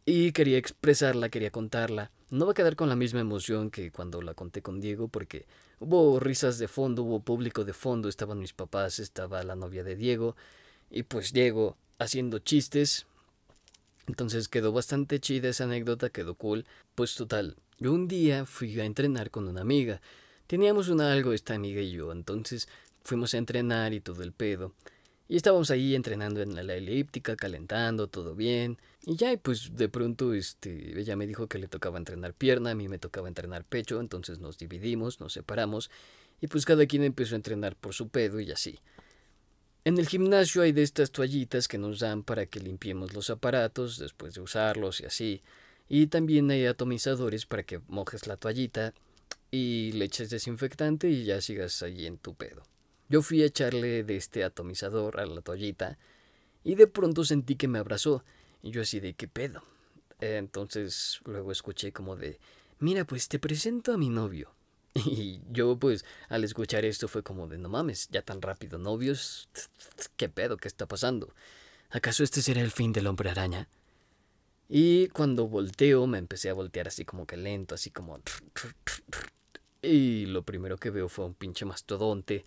Y quería expresarla, quería contarla. No va a quedar con la misma emoción que cuando la conté con Diego porque hubo risas de fondo, hubo público de fondo, estaban mis papás, estaba la novia de Diego y pues Diego haciendo chistes. Entonces quedó bastante chida esa anécdota, quedó cool. Pues total, yo un día fui a entrenar con una amiga. Teníamos un algo esta amiga y yo, entonces fuimos a entrenar y todo el pedo. Y estábamos ahí entrenando en la elíptica, calentando, todo bien. Y ya, y pues de pronto este, ella me dijo que le tocaba entrenar pierna, a mí me tocaba entrenar pecho, entonces nos dividimos, nos separamos. Y pues cada quien empezó a entrenar por su pedo y así. En el gimnasio hay de estas toallitas que nos dan para que limpiemos los aparatos después de usarlos y así. Y también hay atomizadores para que mojes la toallita y le eches desinfectante y ya sigas ahí en tu pedo. Yo fui a echarle de este atomizador a la toallita y de pronto sentí que me abrazó y yo así de qué pedo. Entonces luego escuché como de, mira pues te presento a mi novio. Y yo pues al escuchar esto fue como de no mames, ya tan rápido novios, qué pedo, qué está pasando. ¿Acaso este será el fin del hombre araña? Y cuando volteo me empecé a voltear así como que lento, así como... Y lo primero que veo fue un pinche mastodonte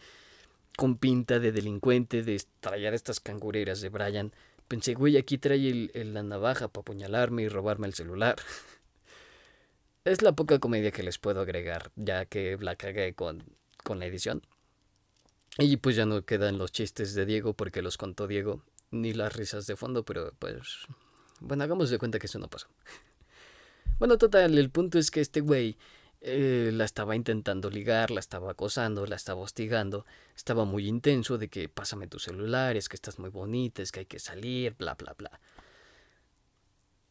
con pinta de delincuente, de traer estas cangureras de Brian. Pensé, güey, aquí trae el- el- la navaja para apuñalarme y robarme el celular. Es la poca comedia que les puedo agregar, ya que la cagué con, con la edición. Y pues ya no quedan los chistes de Diego porque los contó Diego, ni las risas de fondo, pero pues... Bueno, hagamos de cuenta que eso no pasó. Bueno, total, el punto es que este güey eh, la estaba intentando ligar, la estaba acosando, la estaba hostigando, estaba muy intenso de que pásame tu celular, es que estás muy bonita, es que hay que salir, bla, bla, bla.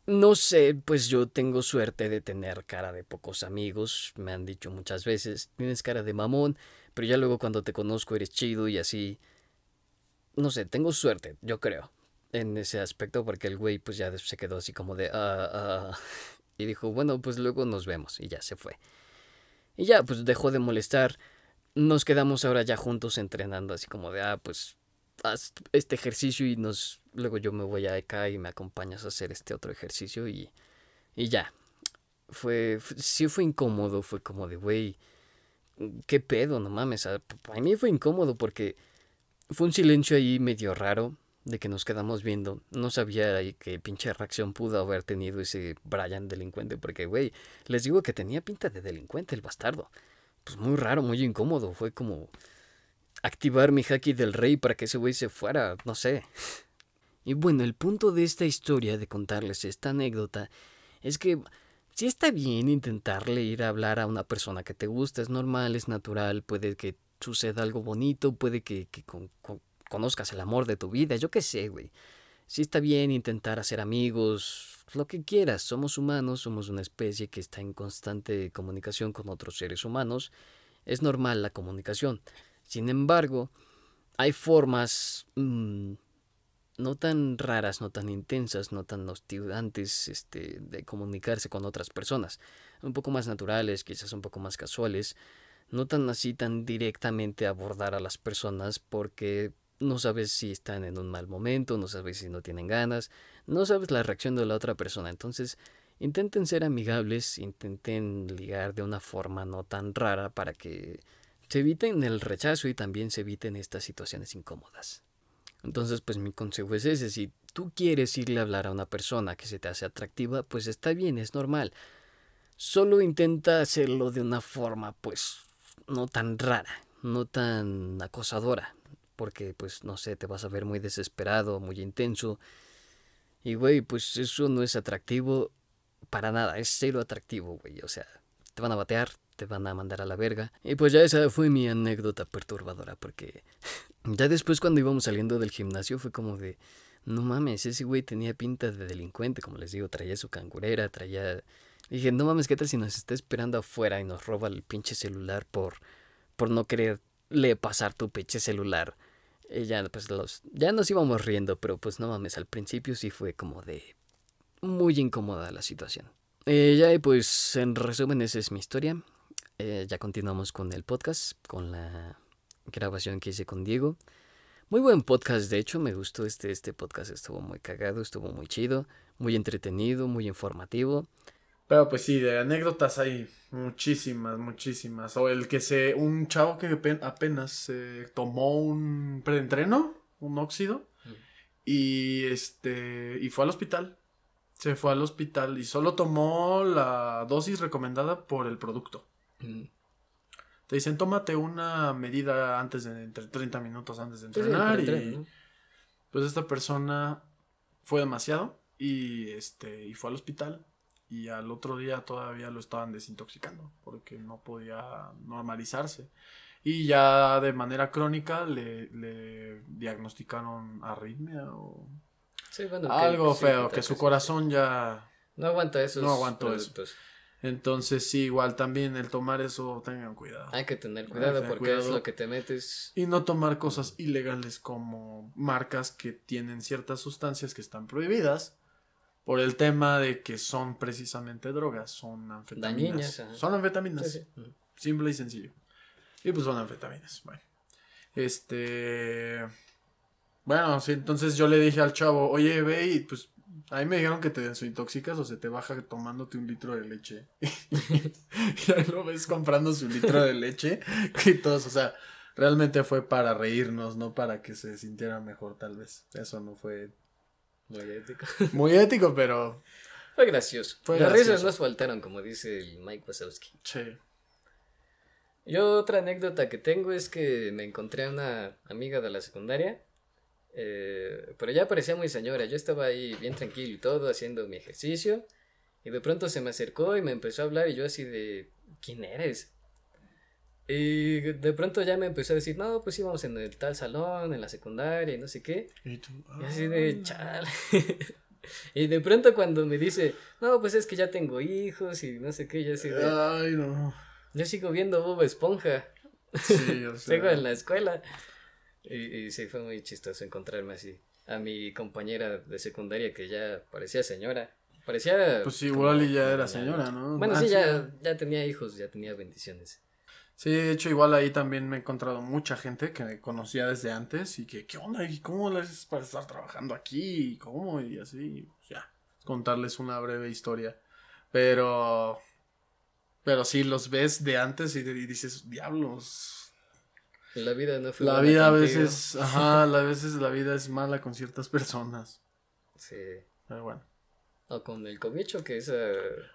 No sé, pues yo tengo suerte de tener cara de pocos amigos, me han dicho muchas veces, tienes cara de mamón, pero ya luego cuando te conozco eres chido y así. No sé, tengo suerte, yo creo, en ese aspecto, porque el güey pues ya se quedó así como de... ah, ah", y dijo, bueno, pues luego nos vemos, y ya se fue. Y ya, pues dejó de molestar. Nos quedamos ahora ya juntos entrenando, así como de, ah, pues haz este ejercicio y nos luego yo me voy a acá y me acompañas a hacer este otro ejercicio y, y ya. Fue, sí fue incómodo, fue como de, güey, qué pedo, no mames. a- Para mí fue incómodo porque fue un silencio ahí medio raro. De que nos quedamos viendo. No sabía qué pinche reacción pudo haber tenido ese Brian delincuente, porque, güey, les digo que tenía pinta de delincuente el bastardo. Pues muy raro, muy incómodo. Fue como activar mi haki del rey para que ese güey se fuera, no sé. Y bueno, el punto de esta historia, de contarles esta anécdota, es que si está bien intentarle ir a hablar a una persona que te gusta, es normal, es natural, puede que suceda algo bonito, puede que, conozcas el amor de tu vida, yo qué sé, güey. Si está bien intentar hacer amigos, lo que quieras, somos humanos, somos una especie que está en constante comunicación con otros seres humanos, es normal la comunicación. Sin embargo, hay formas mm, no tan raras, no tan intensas, no tan hostigantes este, de comunicarse con otras personas. Un poco más naturales, quizás un poco más casuales. No tan así, tan directamente abordar a las personas porque no sabes si están en un mal momento, no sabes si no tienen ganas, no sabes la reacción de la otra persona. Entonces, intenten ser amigables, intenten ligar de una forma no tan rara para que se eviten el rechazo y también se eviten estas situaciones incómodas. Entonces, pues mi consejo es ese, si tú quieres irle a hablar a una persona que se te hace atractiva, pues está bien, es normal. Solo intenta hacerlo de una forma, pues, no tan rara, no tan acosadora, porque, pues, no sé, te vas a ver muy desesperado, muy intenso. Y, güey, pues eso no es atractivo para nada, es cero atractivo, güey. O sea, te van a batear, te van a mandar a la verga. Y pues ya esa fue mi anécdota perturbadora, porque ya después cuando íbamos saliendo del gimnasio fue como de, no mames, ese güey tenía pinta de delincuente, como les digo, traía su cangurera, traía... Dije, no mames, ¿qué tal si nos está esperando afuera y nos roba el pinche celular por, por no quererle pasar tu pinche celular? Y ya, pues los, ya nos íbamos riendo, pero pues no mames, al principio sí fue como de muy incómoda la situación. Eh, ya, pues en resumen, esa es mi historia. Eh, ya continuamos con el podcast, con la grabación que hice con Diego. Muy buen podcast, de hecho, me gustó este, este podcast, estuvo muy cagado, estuvo muy chido, muy entretenido, muy informativo. Pero pues sí, de anécdotas hay muchísimas, muchísimas. O el que se, un chavo que apenas se tomó un preentreno, un óxido, y este, y fue al hospital. Se fue al hospital y solo tomó la dosis recomendada por el producto. Te dicen, tómate una medida antes de, entre 30 minutos antes de entrenar. y pues esta persona fue demasiado y, este, y fue al hospital. Y al otro día todavía lo estaban desintoxicando porque no podía normalizarse. Y ya de manera crónica le, le diagnosticaron arritmia o algo feo, que su corazón ya... No aguanta eso. No aguantó eso. Entonces, sí, igual también el tomar eso, tengan cuidado. Hay que tener cuidado porque es lo que te metes. Y no tomar cosas ilegales como marcas que tienen ciertas sustancias que están prohibidas por el tema de que son precisamente drogas, son anfetaminas. son anfetaminas. Simple y sencillo. Y pues son anfetaminas. Bueno. Este. Bueno, sí, entonces yo le dije al chavo, oye, ve y pues a mí me dijeron que te desintoxicas o se te baja tomándote un litro de leche. y ahí lo ves comprando su litro de leche y todos, o sea, realmente fue para reírnos, no para que se sintiera mejor tal vez. Eso no fue muy ético. Muy ético, pero fue gracioso. Fue Las risas nos faltaron, como dice el Mike Wazowski. Sí. Yo otra anécdota que tengo es que me encontré a una amiga de la secundaria eh, pero ya parecía muy señora. Yo estaba ahí bien tranquilo y todo, haciendo mi ejercicio. Y de pronto se me acercó y me empezó a hablar y yo así de, ¿quién eres? Y de pronto ya me empezó a decir, no, pues íbamos en el tal salón, en la secundaria y no sé qué. Y, así de, ah". chal. y de pronto cuando me dice, no, pues es que ya tengo hijos y no sé qué, yo así de... Ay, no. Yo sigo viendo Bob Esponja. Sí, o sea. sigo en la escuela. Y, sí, fue muy chistoso encontrarme así. A mi compañera de secundaria que ya parecía señora. Parecía. Pues igual y ya era señora, ¿no? Bueno, sí, ya, ya tenía hijos, ya tenía bendiciones. Sí, de hecho, igual ahí también me he encontrado mucha gente que me conocía desde antes y que, ¿qué onda? ¿Y cómo les para estar trabajando aquí? ¿Cómo? Y así, pues ya, contarles una breve historia. Pero, pero sí, los ves de antes y, y dices, diablos, La vida no fue La vida a veces, ajá, a veces la vida es mala con ciertas personas. Sí. Pero bueno. O con el cobicho, que esa.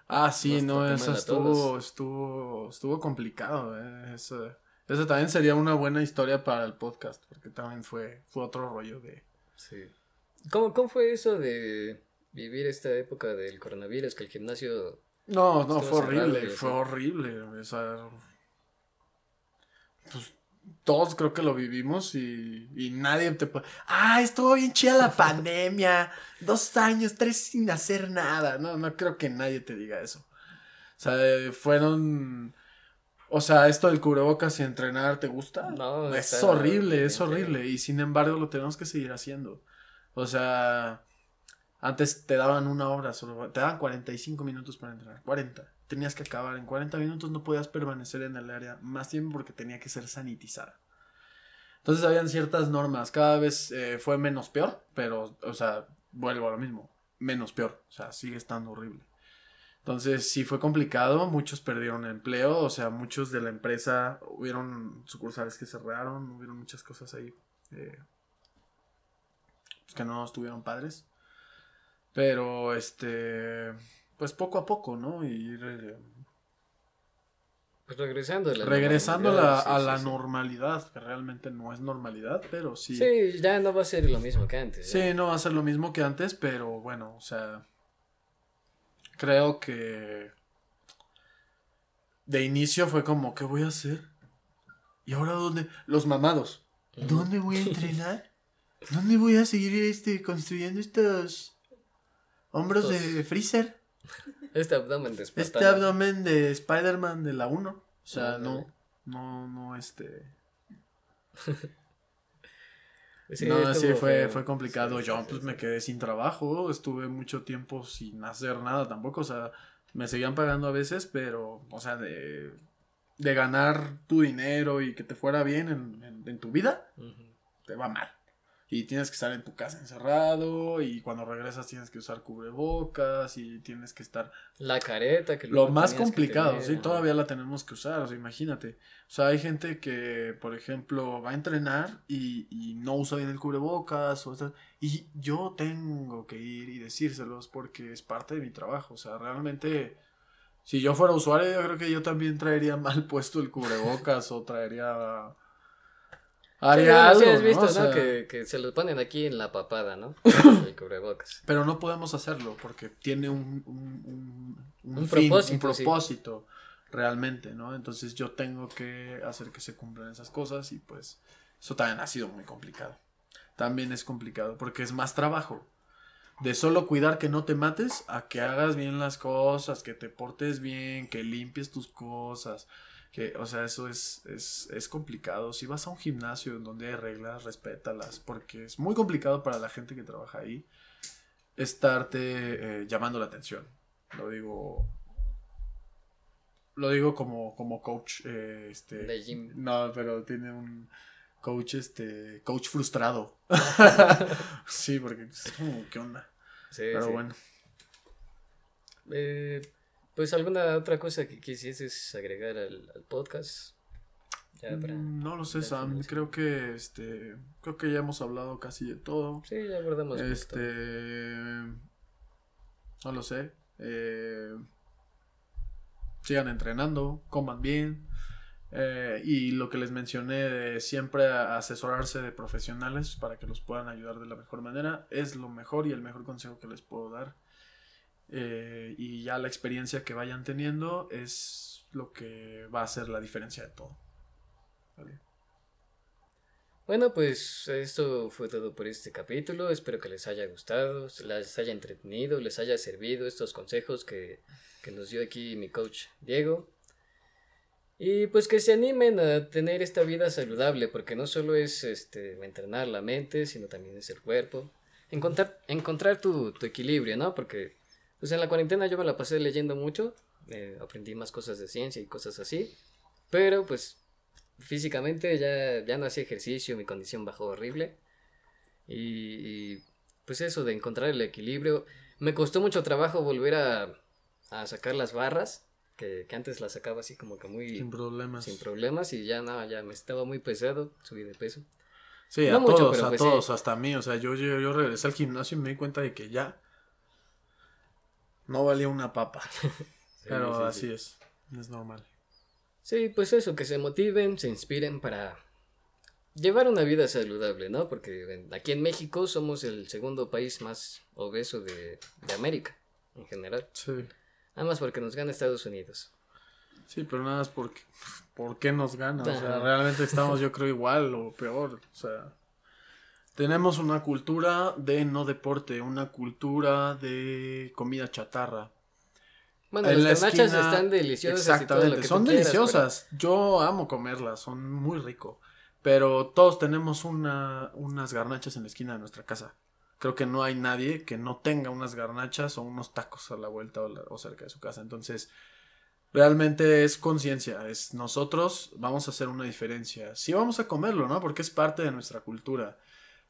Ah, sí, no, eso estuvo, estuvo, estuvo complicado, eh. Eso, eso también sería una buena historia para el podcast, porque también fue, fue otro rollo de... Sí. ¿Cómo, ¿Cómo fue eso de vivir esta época del coronavirus? Que el gimnasio. No, no, fue horrible, fue horrible, o sea... Pues todos creo que lo vivimos y, y nadie te puede... Ah, estuvo bien chida la pandemia, dos años, tres sin hacer nada. No, no creo que nadie te diga eso. O sea, eh, fueron... O sea, esto del cubrebocas y entrenar, ¿te gusta? No, es está horrible, es horrible. Y sin embargo lo tenemos que seguir haciendo. O sea, antes te daban una hora, solo, te daban 45 minutos para entrenar. 40. Tenías que acabar. En 40 minutos no podías permanecer en el área más tiempo porque tenía que ser sanitizada. Entonces habían ciertas normas. Cada vez eh, fue menos peor, pero, o sea, vuelvo a lo mismo. Menos peor. O sea, sigue estando horrible. Entonces sí fue complicado, muchos perdieron empleo, o sea, muchos de la empresa, hubieron sucursales que cerraron, hubieron muchas cosas ahí eh, pues, que no estuvieron padres. Pero, este, pues poco a poco, ¿no? Y ir Pues regresando. a la regresando la, normalidad, sí, a sí, la sí. normalidad, que realmente no es normalidad, pero sí. Sí, ya no va a ser lo mismo que antes. Sí, no va a ser lo mismo que antes, pero bueno, o sea, creo que de inicio fue como, ¿qué voy a hacer? ¿Y ahora dónde? Los mamados. ¿Dónde voy a entrenar? ¿Dónde voy a seguir este, construyendo estos hombros de Freezer? Este abdomen de Este espartano. abdomen de Spider-Man de la 1. O sea, Ándale. no, no, no, este... Sí, no, sí, fue, fue complicado. Sí, Yo sí, pues me quedé sin trabajo, estuve mucho tiempo sin hacer nada tampoco, o sea, me seguían pagando a veces, pero, o sea, de, de ganar tu dinero y que te fuera bien en, en- en tu vida, te va mal. Y tienes que estar en tu casa encerrado y cuando regresas tienes que usar cubrebocas y tienes que estar La careta que lo más tenías que complicado, tener, sí, todavía la tenemos que usar, o sea, imagínate. O sea, hay gente que, por ejemplo, va a entrenar y, y no usa bien el cubrebocas, o sea, y yo tengo que ir y decírselos porque es parte de mi trabajo. O sea, realmente, si yo fuera usuario, yo creo que yo también traería mal puesto el cubrebocas o traería... Haría algo, sí has ¿no? visto, ¿no? Que, que se lo ponen aquí en la papada, ¿no? El cubrebocas. Pero no podemos hacerlo porque tiene un, un, un, Un fin, propósito, un sí. propósito realmente, ¿no? Entonces yo tengo que hacer que se cumplan esas cosas y pues eso también ha sido muy complicado. También es complicado porque es más trabajo. De solo cuidar que no te mates a que hagas bien las cosas, que te portes bien, que limpies tus cosas. Que, o sea, eso es, es, es complicado. Si vas a un gimnasio en donde hay reglas, respétalas, porque es muy complicado para la gente que trabaja ahí estarte eh, llamando la atención. Lo digo. Lo digo como, como coach. eh, este, De gym. No, pero tiene un coach, este. Coach frustrado. sí, porque es como, ¿qué onda? Sí, Pero sí. bueno. Eh, pues alguna otra cosa que quisieses agregar al, al podcast. Ya para... Mm, No lo sé, Sam. Creo que este. Creo que ya hemos hablado casi de todo. Sí, ya abordamos. Este. No lo sé. Eh, sigan entrenando, coman bien. eh, y lo que les mencioné de siempre asesorarse de profesionales para que los puedan ayudar de la mejor manera es lo mejor y el mejor consejo que les puedo dar. Eh, y ya la experiencia que vayan teniendo es lo que va a hacer la diferencia de todo. Bueno, pues esto fue todo por este capítulo. Espero que les haya gustado, les haya entretenido, les haya servido estos consejos que, que nos dio aquí mi coach Diego. Y pues que se animen a tener esta vida saludable, porque no solo es este, entrenar la mente, sino también es el cuerpo. Encontrar, encontrar tu equilibrio, ¿no? Porque pues en la cuarentena yo me la pasé leyendo mucho, eh, aprendí más cosas de ciencia y cosas así, pero pues físicamente ya, ya no hacía ejercicio, mi condición bajó horrible. Y, y, pues eso de encontrar el equilibrio. Me costó mucho trabajo volver a, a sacar las barras, que, que antes la sacaba así como que muy Sin problemas. sin problemas y ya no, ya me estaba muy pesado, subí de peso. Sí, No a mucho, todos, pero a pues todos, sí. hasta a mí. O sea, yo, yo, yo regresé al gimnasio y me di cuenta de que ya no valía una papa. Pero sí, así sí. es, es normal. Sí, pues eso, que se motiven, se inspiren para llevar una vida saludable, ¿no? Porque aquí en México somos el segundo país más obeso de, de América, en general. Sí. Nada más porque nos gana Estados Unidos. Sí, pero nada más porque, ¿por qué nos gana? O sea, realmente estamos yo creo igual o peor. O sea, tenemos una cultura de no deporte, una cultura de comida chatarra. Bueno, En la las garnachas esquina- están deliciosas. y todo lo Exactamente, que son quieras, deliciosas. Yo amo comerlas, son muy rico. Pero todos tenemos una, unas garnachas en la esquina de nuestra casa. Creo que no hay nadie que no tenga unas garnachas o unos tacos a la vuelta o, la- o cerca de su casa. Entonces, realmente es conciencia. Es nosotros vamos a hacer una diferencia. Sí vamos a comerlo, ¿no? Porque es parte de nuestra cultura.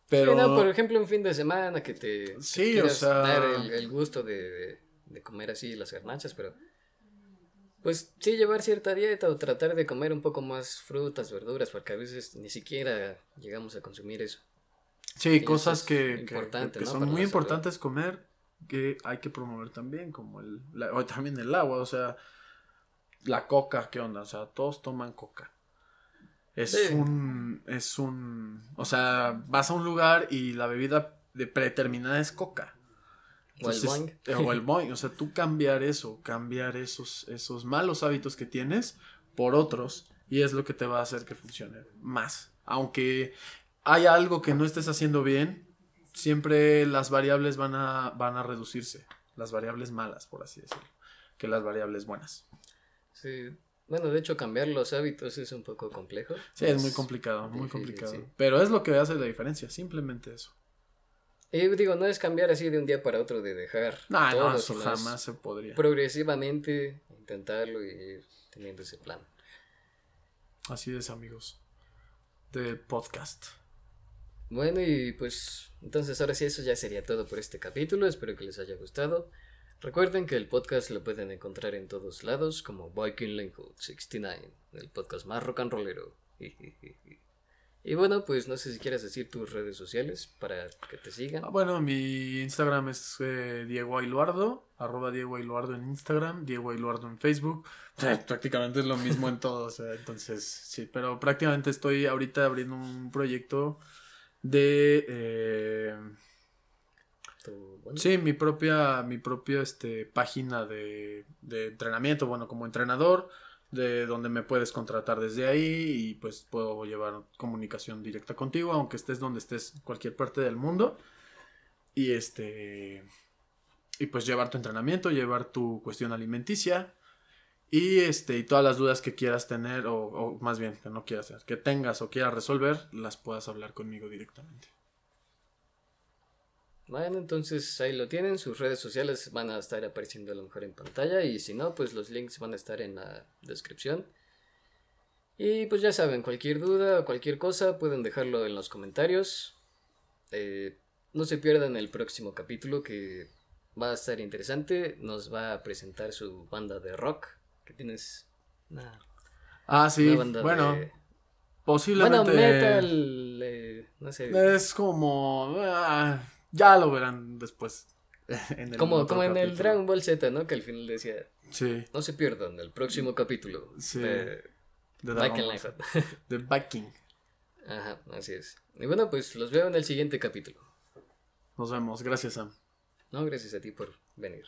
Pero Sí, no, por ejemplo, un fin de semana que te Sí, que o quieras sea- dar el, el gusto de, de- de comer así las garnachas, pero pues sí llevar cierta dieta o tratar de comer un poco más frutas, verduras, porque a veces ni siquiera llegamos a consumir eso. Sí, cosas es que, que- importante, que ¿no? son Para muy la salud. importantes comer, que hay que promover también, como el, la- o también el agua, o sea, la coca, ¿qué onda? O sea, todos toman coca. Es Sí. un, es un, o sea, vas a un lugar y la bebida de predeterminada es coca. O el Entonces, boing. eh, O el boing, o sea, tú cambiar eso, cambiar esos, esos malos hábitos que tienes por otros y es lo que te va a hacer que funcione más. Aunque hay algo que no estés haciendo bien, siempre las variables van a, van a reducirse. Las variables malas, por así decirlo, que las variables buenas. Sí. Bueno, de hecho, cambiar los hábitos es un poco complejo. Sí, es muy complicado, muy complicado. sí. Pero es lo que hace la diferencia, simplemente eso. Y digo, no es cambiar así de un día para otro de dejar No, todo, no, eso jamás se podría. progresivamente intentarlo y ir teniendo ese plan. Así es, amigos. Del podcast. Bueno, y pues entonces ahora sí eso ya sería todo por este capítulo. Espero que les haya gustado. Recuerden que el podcast lo pueden encontrar en todos lados como Viking Lanehood 69, el podcast más rock and rollero. Y bueno, pues no sé si quieres decir tus redes sociales para que te sigan. Ah, Bueno, mi Instagram es eh, Diego Ailuardo, arroba Diego Ailuardo en Instagram, Diego Ailuardo en Facebook. Prácticamente es lo mismo en todo, o sea, entonces, sí, pero prácticamente estoy ahorita abriendo un proyecto de... eh, Sí, mi propia, mi propia este, página de, de entrenamiento, bueno, como entrenador, de donde me puedes contratar desde ahí y pues puedo llevar comunicación directa contigo, aunque estés donde estés, cualquier parte del mundo. Y este. Y pues llevar tu entrenamiento, llevar tu cuestión alimenticia. Y este, y todas las dudas que quieras tener, o, o más bien que no quieras que tengas o quieras resolver, las puedas hablar conmigo directamente. Bueno, entonces ahí lo tienen, sus redes sociales van a estar apareciendo a lo mejor en pantalla y si no, pues los links van a estar en la descripción. Y pues ya saben, cualquier duda o cualquier cosa pueden dejarlo en los comentarios. Eh, no se pierdan el próximo capítulo que va a estar interesante. Nos va a presentar su banda de rock. Que tienes una, Ah, sí, una banda bueno, de... Bueno, posiblemente. metal, eh, no sé. Es como. ah, ya lo verán después. En el Como, como en el. Dragon Ball Z, ¿no? Que al final decía, Sí, No se pierdan el próximo capítulo Sí. de de Dragon Ball. De Viking. Ajá, así es. Y bueno, pues los veo en el siguiente capítulo. Nos vemos. Gracias, Sam. No, gracias a ti por venir.